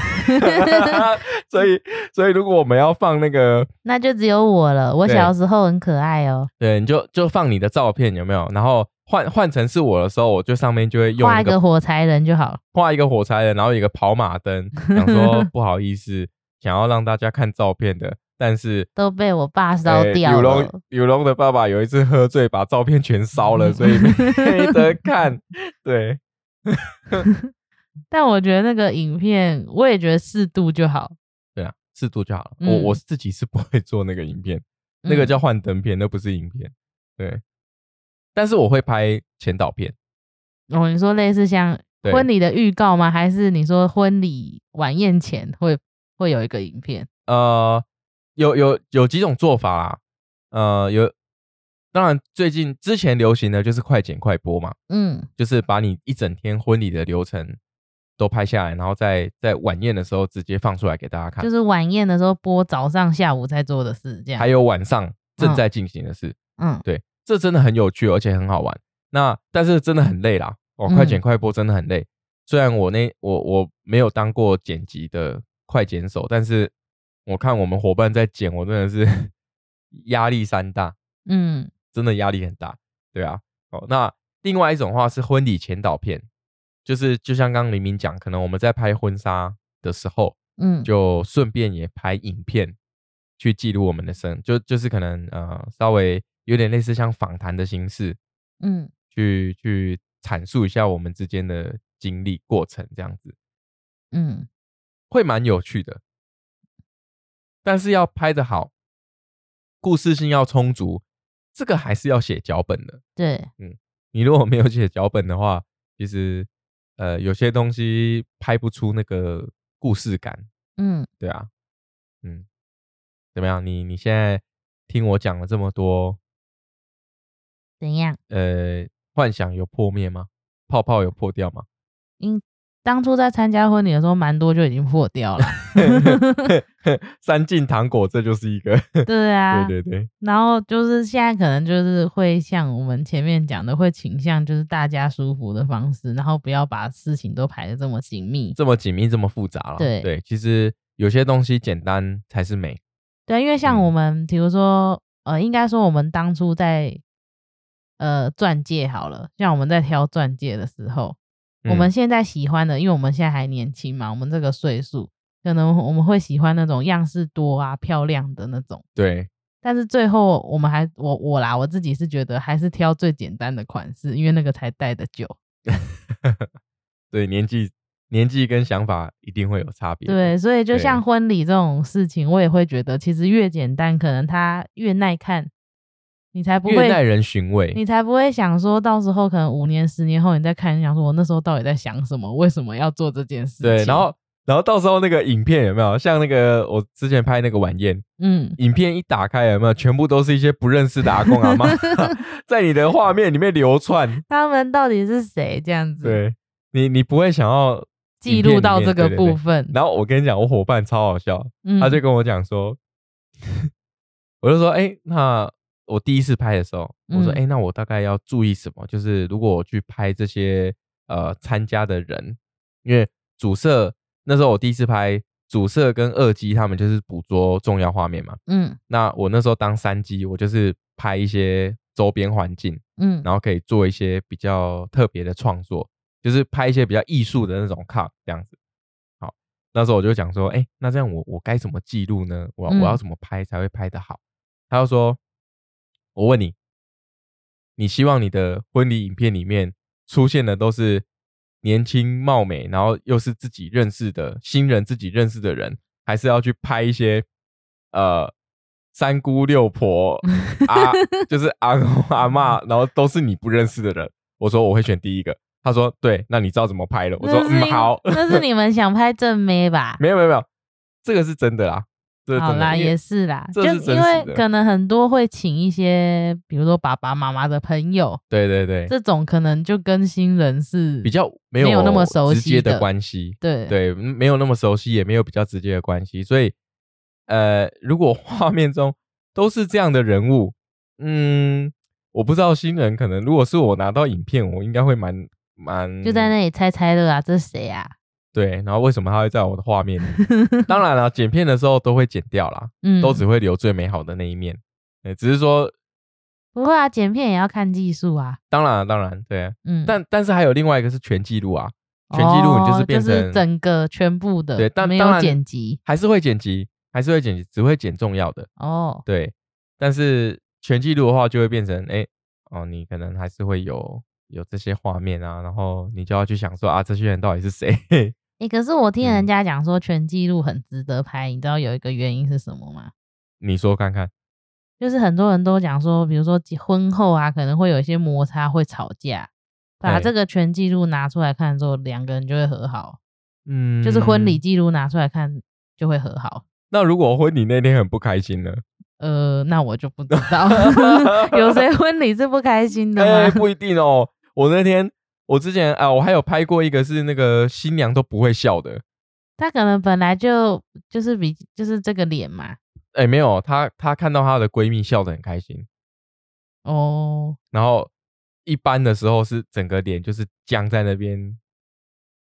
所以，所以如果我们要放那个，那就只有我了。我小时候很可爱哦。对，你就就放你的照片有没有？然后换换成是我的时候，我就上面就会用画一个火柴人就好了，画一个火柴人，然后一个跑马灯，想说 不好意思，想要让大家看照片的。但是都被我爸烧掉了。有龙有龙的爸爸有一次喝醉，把照片全烧了，所以没得 看。对，但我觉得那个影片，我也觉得适度就好。对啊，适度就好了。我我自己是不会做那个影片，那个叫幻灯片，那不是影片。对，但是我会拍前导片。哦，你说类似像婚礼的预告吗？还是你说婚礼晚宴前会会有一个影片？呃。有有有几种做法啦，呃，有，当然最近之前流行的就是快剪快播嘛，嗯，就是把你一整天婚礼的流程都拍下来，然后在在晚宴的时候直接放出来给大家看，就是晚宴的时候播早上下午在做的事，这样，还有晚上正在进行的事，嗯，对，这真的很有趣，而且很好玩。那但是真的很累啦，哦，快剪快播真的很累。虽然我那我我没有当过剪辑的快剪手，但是。我看我们伙伴在剪，我真的是 压力山大，嗯，真的压力很大，对啊，哦，那另外一种话是婚礼前导片，就是就像刚刚黎明讲，可能我们在拍婚纱的时候，嗯，就顺便也拍影片去记录我们的生，就就是可能呃稍微有点类似像访谈的形式，嗯，去去阐述一下我们之间的经历过程这样子，嗯，会蛮有趣的。但是要拍的好，故事性要充足，这个还是要写脚本的。对，嗯，你如果没有写脚本的话，其实呃有些东西拍不出那个故事感。嗯，对啊，嗯，怎么样？你你现在听我讲了这么多，怎样？呃，幻想有破灭吗？泡泡有破掉吗？应。当初在参加婚礼的时候，蛮多就已经破掉了。三进糖果，这就是一个。对啊，对对对。然后就是现在可能就是会像我们前面讲的，会倾向就是大家舒服的方式，然后不要把事情都排的这么紧密，这么紧密，这么复杂了。对对，其实有些东西简单才是美。对，因为像我们，比如说，呃，应该说我们当初在呃钻戒好了，像我们在挑钻戒的时候。我们现在喜欢的，因为我们现在还年轻嘛，我们这个岁数，可能我们会喜欢那种样式多啊、漂亮的那种。对。但是最后我们还我我啦，我自己是觉得还是挑最简单的款式，因为那个才戴的久。对，年纪年纪跟想法一定会有差别。对，所以就像婚礼这种事情，我也会觉得，其实越简单，可能它越耐看，你才不会耐人寻味，你才不会想说到时候可能五年、十年后你再看，想说我那时候到底在想什么，为什么要做这件事？对，然后。然后到时候那个影片有没有像那个我之前拍那个晚宴，嗯，影片一打开有没有全部都是一些不认识的阿公阿妈，在你的画面里面流窜，他们到底是谁？这样子，对你你不会想要记录到这个部分。然后我跟你讲，我伙伴超好笑，他就跟我讲说，我就说，哎，那我第一次拍的时候，我说，哎，那我大概要注意什么？就是如果我去拍这些呃参加的人，因为主摄。那时候我第一次拍主摄跟二机，他们就是捕捉重要画面嘛。嗯，那我那时候当三机，我就是拍一些周边环境，嗯，然后可以做一些比较特别的创作，就是拍一些比较艺术的那种 cut 这样子。好，那时候我就讲说，哎，那这样我我该怎么记录呢？我我要怎么拍才会拍得好？他就说，我问你，你希望你的婚礼影片里面出现的都是？年轻貌美，然后又是自己认识的新人，自己认识的人，还是要去拍一些呃三姑六婆啊，就是阿公阿妈，然后都是你不认识的人。我说我会选第一个，他说对，那你知道怎么拍了？我说嗯好，那是你们想拍正妹吧？没有没有没有，这个是真的啦。好啦，也是啦，就因为可能很多会请一些，比如说爸爸妈妈的朋友，对对对，这种可能就跟新人是比较没有那么熟悉的关系，对对，没有那么熟悉，也没有比较直接的关系，所以呃，如果 画面中都是这样的人物，嗯，我不知道新人可能如果是我拿到影片，我应该会蛮蛮就在那里猜猜乐啊，这是谁啊？对，然后为什么它会在我的画面里？当然了，剪片的时候都会剪掉啦，嗯，都只会留最美好的那一面。哎，只是说不会啊，剪片也要看技术啊。当然，当然，对，嗯，但但是还有另外一个是全记录啊，全记录你就是变成整个全部的，对，但没有剪辑，还是会剪辑，还是会剪辑，只会剪重要的哦。对，但是全记录的话就会变成，哎，哦，你可能还是会有有这些画面啊，然后你就要去想说啊，这些人到底是谁？哎，可是我听人家讲说全记录很值得拍，你知道有一个原因是什么吗？你说看看。就是很多人都讲说，比如说婚后啊，可能会有一些摩擦，会吵架，把这个全记录拿出来看之后，两个人就会和好。嗯，就是婚礼记录拿出来看就会和好。那如果婚礼那天很不开心呢？呃，那我就不知道，有谁婚礼是不开心的吗？不一定哦，我那天。我之前啊，我还有拍过一个是那个新娘都不会笑的，她可能本来就就是比就是这个脸嘛。哎，没有，她她看到她的闺蜜笑得很开心哦，然后一般的时候是整个脸就是僵在那边，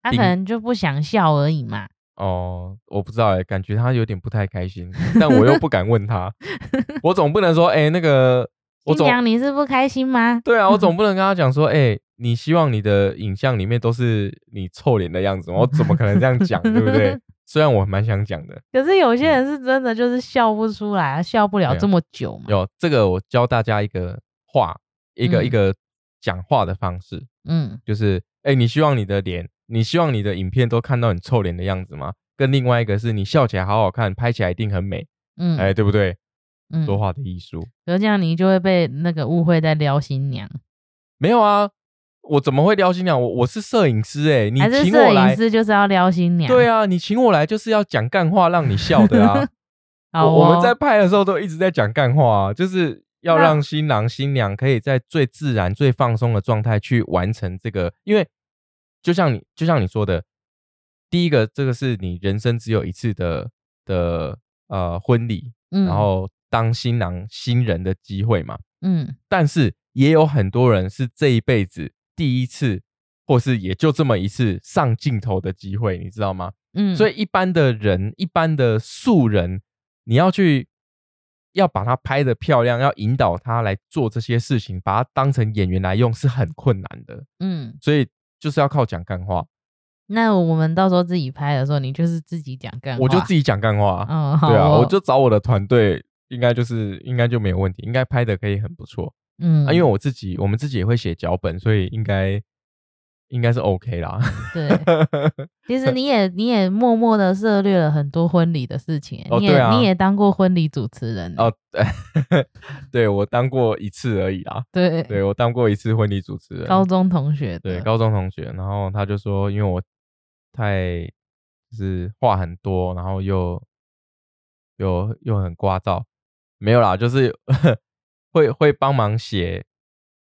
她可能就不想笑而已嘛。哦，我不知道哎，感觉她有点不太开心，但我又不敢问她，我总不能说哎那个新娘你是不开心吗？对啊，我总不能跟她讲说 哎。你希望你的影像里面都是你臭脸的样子，我怎么可能这样讲，对不对？虽然我蛮想讲的，可是有些人是真的就是笑不出来，笑不了这么久嘛。有这个，我教大家一个话，一个一个讲话的方式，嗯，就是，哎，你希望你的脸，你希望你的影片都看到你臭脸的样子吗？跟另外一个是你笑起来好好看，拍起来一定很美，嗯，哎，对不对？嗯说话的艺术，可是这样你就会被那个误会在撩新娘，没有啊。我怎么会撩新娘？我我是摄影师哎，你请我来，摄影师就是要撩新娘。对啊，你请我来就是要讲干话让你笑的啊。我我们在拍的时候都一直在讲干话，啊就是要让新郎新娘可以在最自然、最放松的状态去完成这个。因为就像你就像你说的，第一个这个是你人生只有一次的的呃婚礼，然后当新郎新人的机会嘛。嗯，但是也有很多人是这一辈子。第一次，或是也就这么一次上镜头的机会，你知道吗？嗯，所以一般的人，一般的素人，你要去要把他拍的漂亮，要引导他来做这些事情，把他当成演员来用，是很困难的。嗯，所以就是要靠讲干话。那我们到时候自己拍的时候，你就是自己讲干话，我就自己讲干话。嗯，对啊，我就找我的团队，应该就是应该就没有问题，应该拍的可以很不错。嗯啊，因为我自己，我们自己也会写脚本，所以应该应该是 OK 啦。对，其实你也你也默默的涉猎了很多婚礼的事情，你也你也当过婚礼主持人哦，对，对我当过一次而已啦。对，对我当过一次婚礼主持人，高中同学，对，高中同学，然后他就说，因为我太就是话很多，然后又又又很聒噪，没有啦，就是会会帮忙写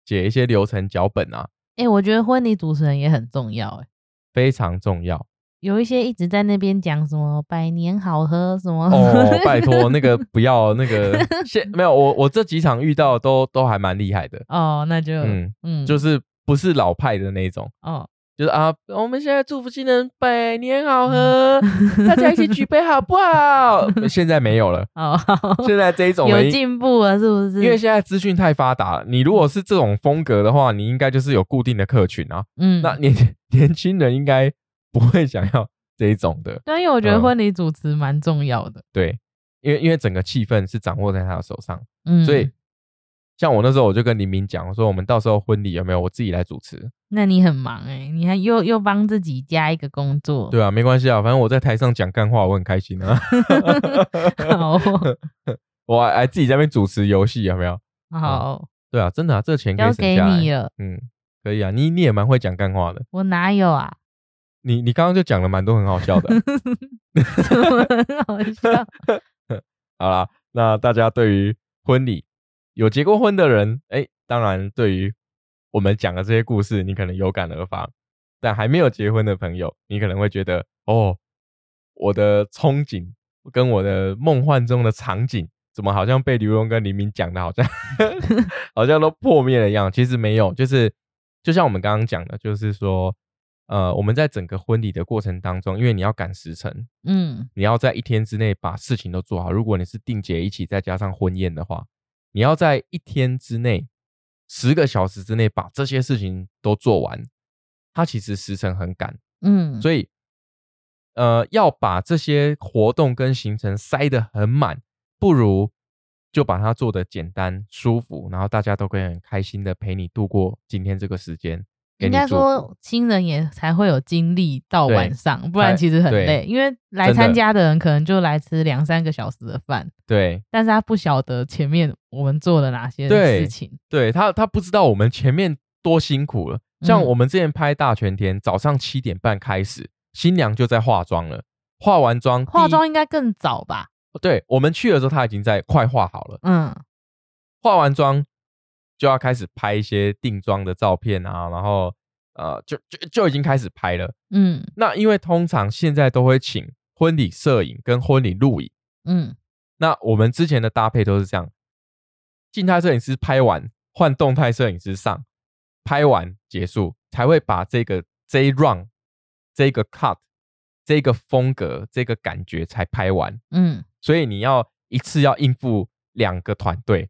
写一些流程脚本啊。哎，我觉得婚礼主持人也很重要，哎，非常重要。有一些一直在那边讲什么百年好合什么哦，拜托那个不要那个，现没有我我这几场遇到都都还蛮厉害的哦，那就嗯嗯，就是不是老派的那种哦。就是啊，我们现在祝福新人百年好合，大家一起举杯好不好？现在没有了哦，现在这一种有进步了，是不是？因为现在资讯太发达了，你如果是这种风格的话，你应该就是有固定的客群啊。嗯，那年年轻人应该不会想要这一种的。对，因为我觉得婚礼主持蛮重要的。对，因为因为整个气氛是掌握在他的手上，嗯，所以。像我那时候，我就跟黎明讲，我说我们到时候婚礼有没有我自己来主持？那你很忙哎，你还又又帮自己加一个工作。对啊，没关系啊，反正我在台上讲干话，我很开心啊。好，我还自己在那边主持游戏，有没有？好。对啊，真的啊，这钱交给你了。嗯，可以啊，你你也蛮会讲干话的。我哪有啊？你你刚刚就讲了蛮多很好笑的。很好笑。好啦，那大家对于婚礼。有结过婚的人，哎，当然对于我们讲的这些故事，你可能有感而发；但还没有结婚的朋友，你可能会觉得，哦，我的憧憬跟我的梦幻中的场景，怎么好像被刘荣跟黎明讲的，好像 好像都破灭了一样。其实没有，就是就像我们刚刚讲的，就是说，呃，我们在整个婚礼的过程当中，因为你要赶时辰，嗯，你要在一天之内把事情都做好。如果你是定结一起，再加上婚宴的话。你要在一天之内，十个小时之内把这些事情都做完，它其实时程很赶，嗯，所以，呃，要把这些活动跟行程塞得很满，不如就把它做的简单舒服，然后大家都可以很开心的陪你度过今天这个时间。应该说，新人也才会有精力到晚上，不然其实很累。因为来参加的人可能就来吃两三个小时的饭，对。但是他不晓得前面我们做了哪些事情，对他他不知道我们前面多辛苦了。像我们之前拍大全天，早上七点半开始，新娘就在化妆了，化完妆，化妆应该更早吧？对，我们去的时候，她已经在快化好了。嗯，化完妆。就要开始拍一些定妆的照片啊，然后呃，就就就已经开始拍了。嗯，那因为通常现在都会请婚礼摄影跟婚礼录影。嗯，那我们之前的搭配都是这样：静态摄影师拍完，换动态摄影师上，拍完结束，才会把这个这一 run、这个 cut、这个风格、这个感觉才拍完。嗯，所以你要一次要应付两个团队。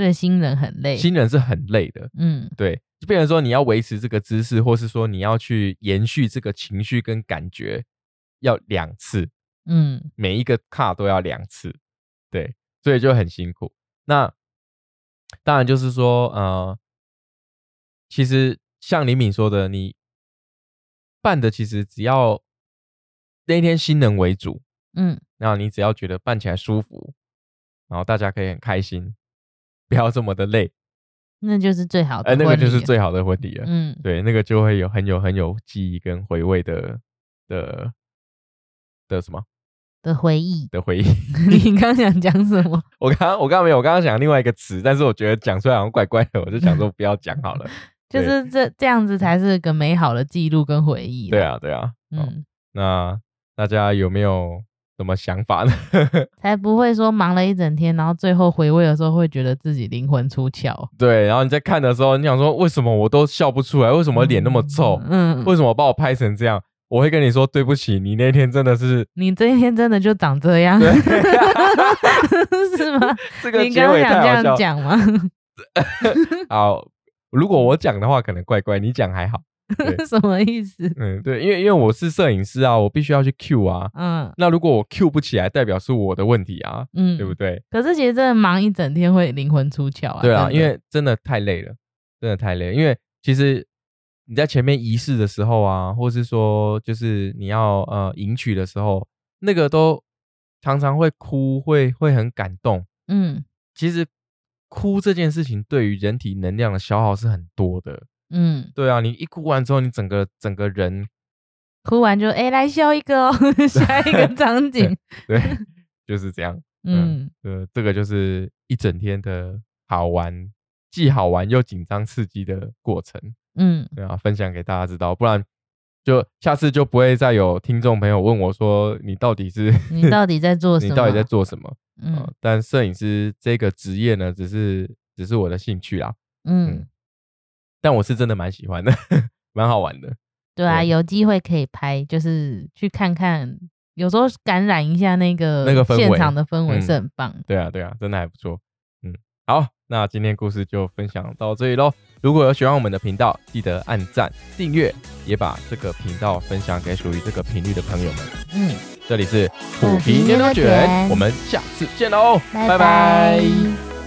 对新人很累，新人是很累的，嗯，对，就变成说你要维持这个姿势，或是说你要去延续这个情绪跟感觉，要两次，嗯，每一个卡都要两次，对，所以就很辛苦。那当然就是说，呃，其实像李敏说的，你办的其实只要那天新人为主，嗯，然后你只要觉得办起来舒服，然后大家可以很开心。不要这么的累，那就是最好的。哎，那个就是最好的婚礼了。嗯，对，那个就会有很有很有记忆跟回味的的的什么的回忆的回忆。你刚想讲什么？我刚我刚刚没有，我刚刚想另外一个词，但是我觉得讲出来好像怪怪的，我就想说不要讲好了。就是这这样子才是个美好的记录跟回忆。对啊，对啊。嗯，那大家有没有？什么想法呢？才不会说忙了一整天，然后最后回味的时候会觉得自己灵魂出窍。对，然后你在看的时候，你想说为什么我都笑不出来？为什么脸那么臭？嗯，为什么把我拍成这样？我会跟你说对不起，你那天真的是，你这一天真的就长这样，是吗？这个结尾太好笑，讲吗？好，如果我讲的话可能怪怪，你讲还好。什么意思？嗯，对，因为因为我是摄影师啊，我必须要去 Q 啊。嗯，那如果我 Q 不起来，代表是我的问题啊。嗯，对不对？可是其实真的忙一整天会灵魂出窍啊。对啊，因为真的太累了，真的太累。因为其实你在前面仪式的时候啊，或是说就是你要呃迎娶的时候，那个都常常会哭，会会很感动。嗯，其实哭这件事情对于人体能量的消耗是很多的。嗯，对啊，你一哭完之后，你整个整个人哭完就哎来笑一个哦，下一个场景，对，就是这样。嗯，呃，这个就是一整天的好玩，既好玩又紧张刺激的过程。嗯，对啊，分享给大家知道，不然就下次就不会再有听众朋友问我说你到底是你到底在做什么？你到底在做什么？嗯，但摄影师这个职业呢，只是只是我的兴趣啊。嗯，但我是真的蛮喜欢的，蛮好玩的。对啊，有机会可以拍，就是去看看。有时候感染一下那个那个现场的氛围是很棒。对啊，对啊，真的还不错。嗯，好，那今天故事就分享到这里喽。如果有喜欢我们的频道，记得按赞、订阅，也把这个频道分享给属于这个频率的朋友们。嗯，这里是虎皮牛牛卷，我们下次见喽，拜拜。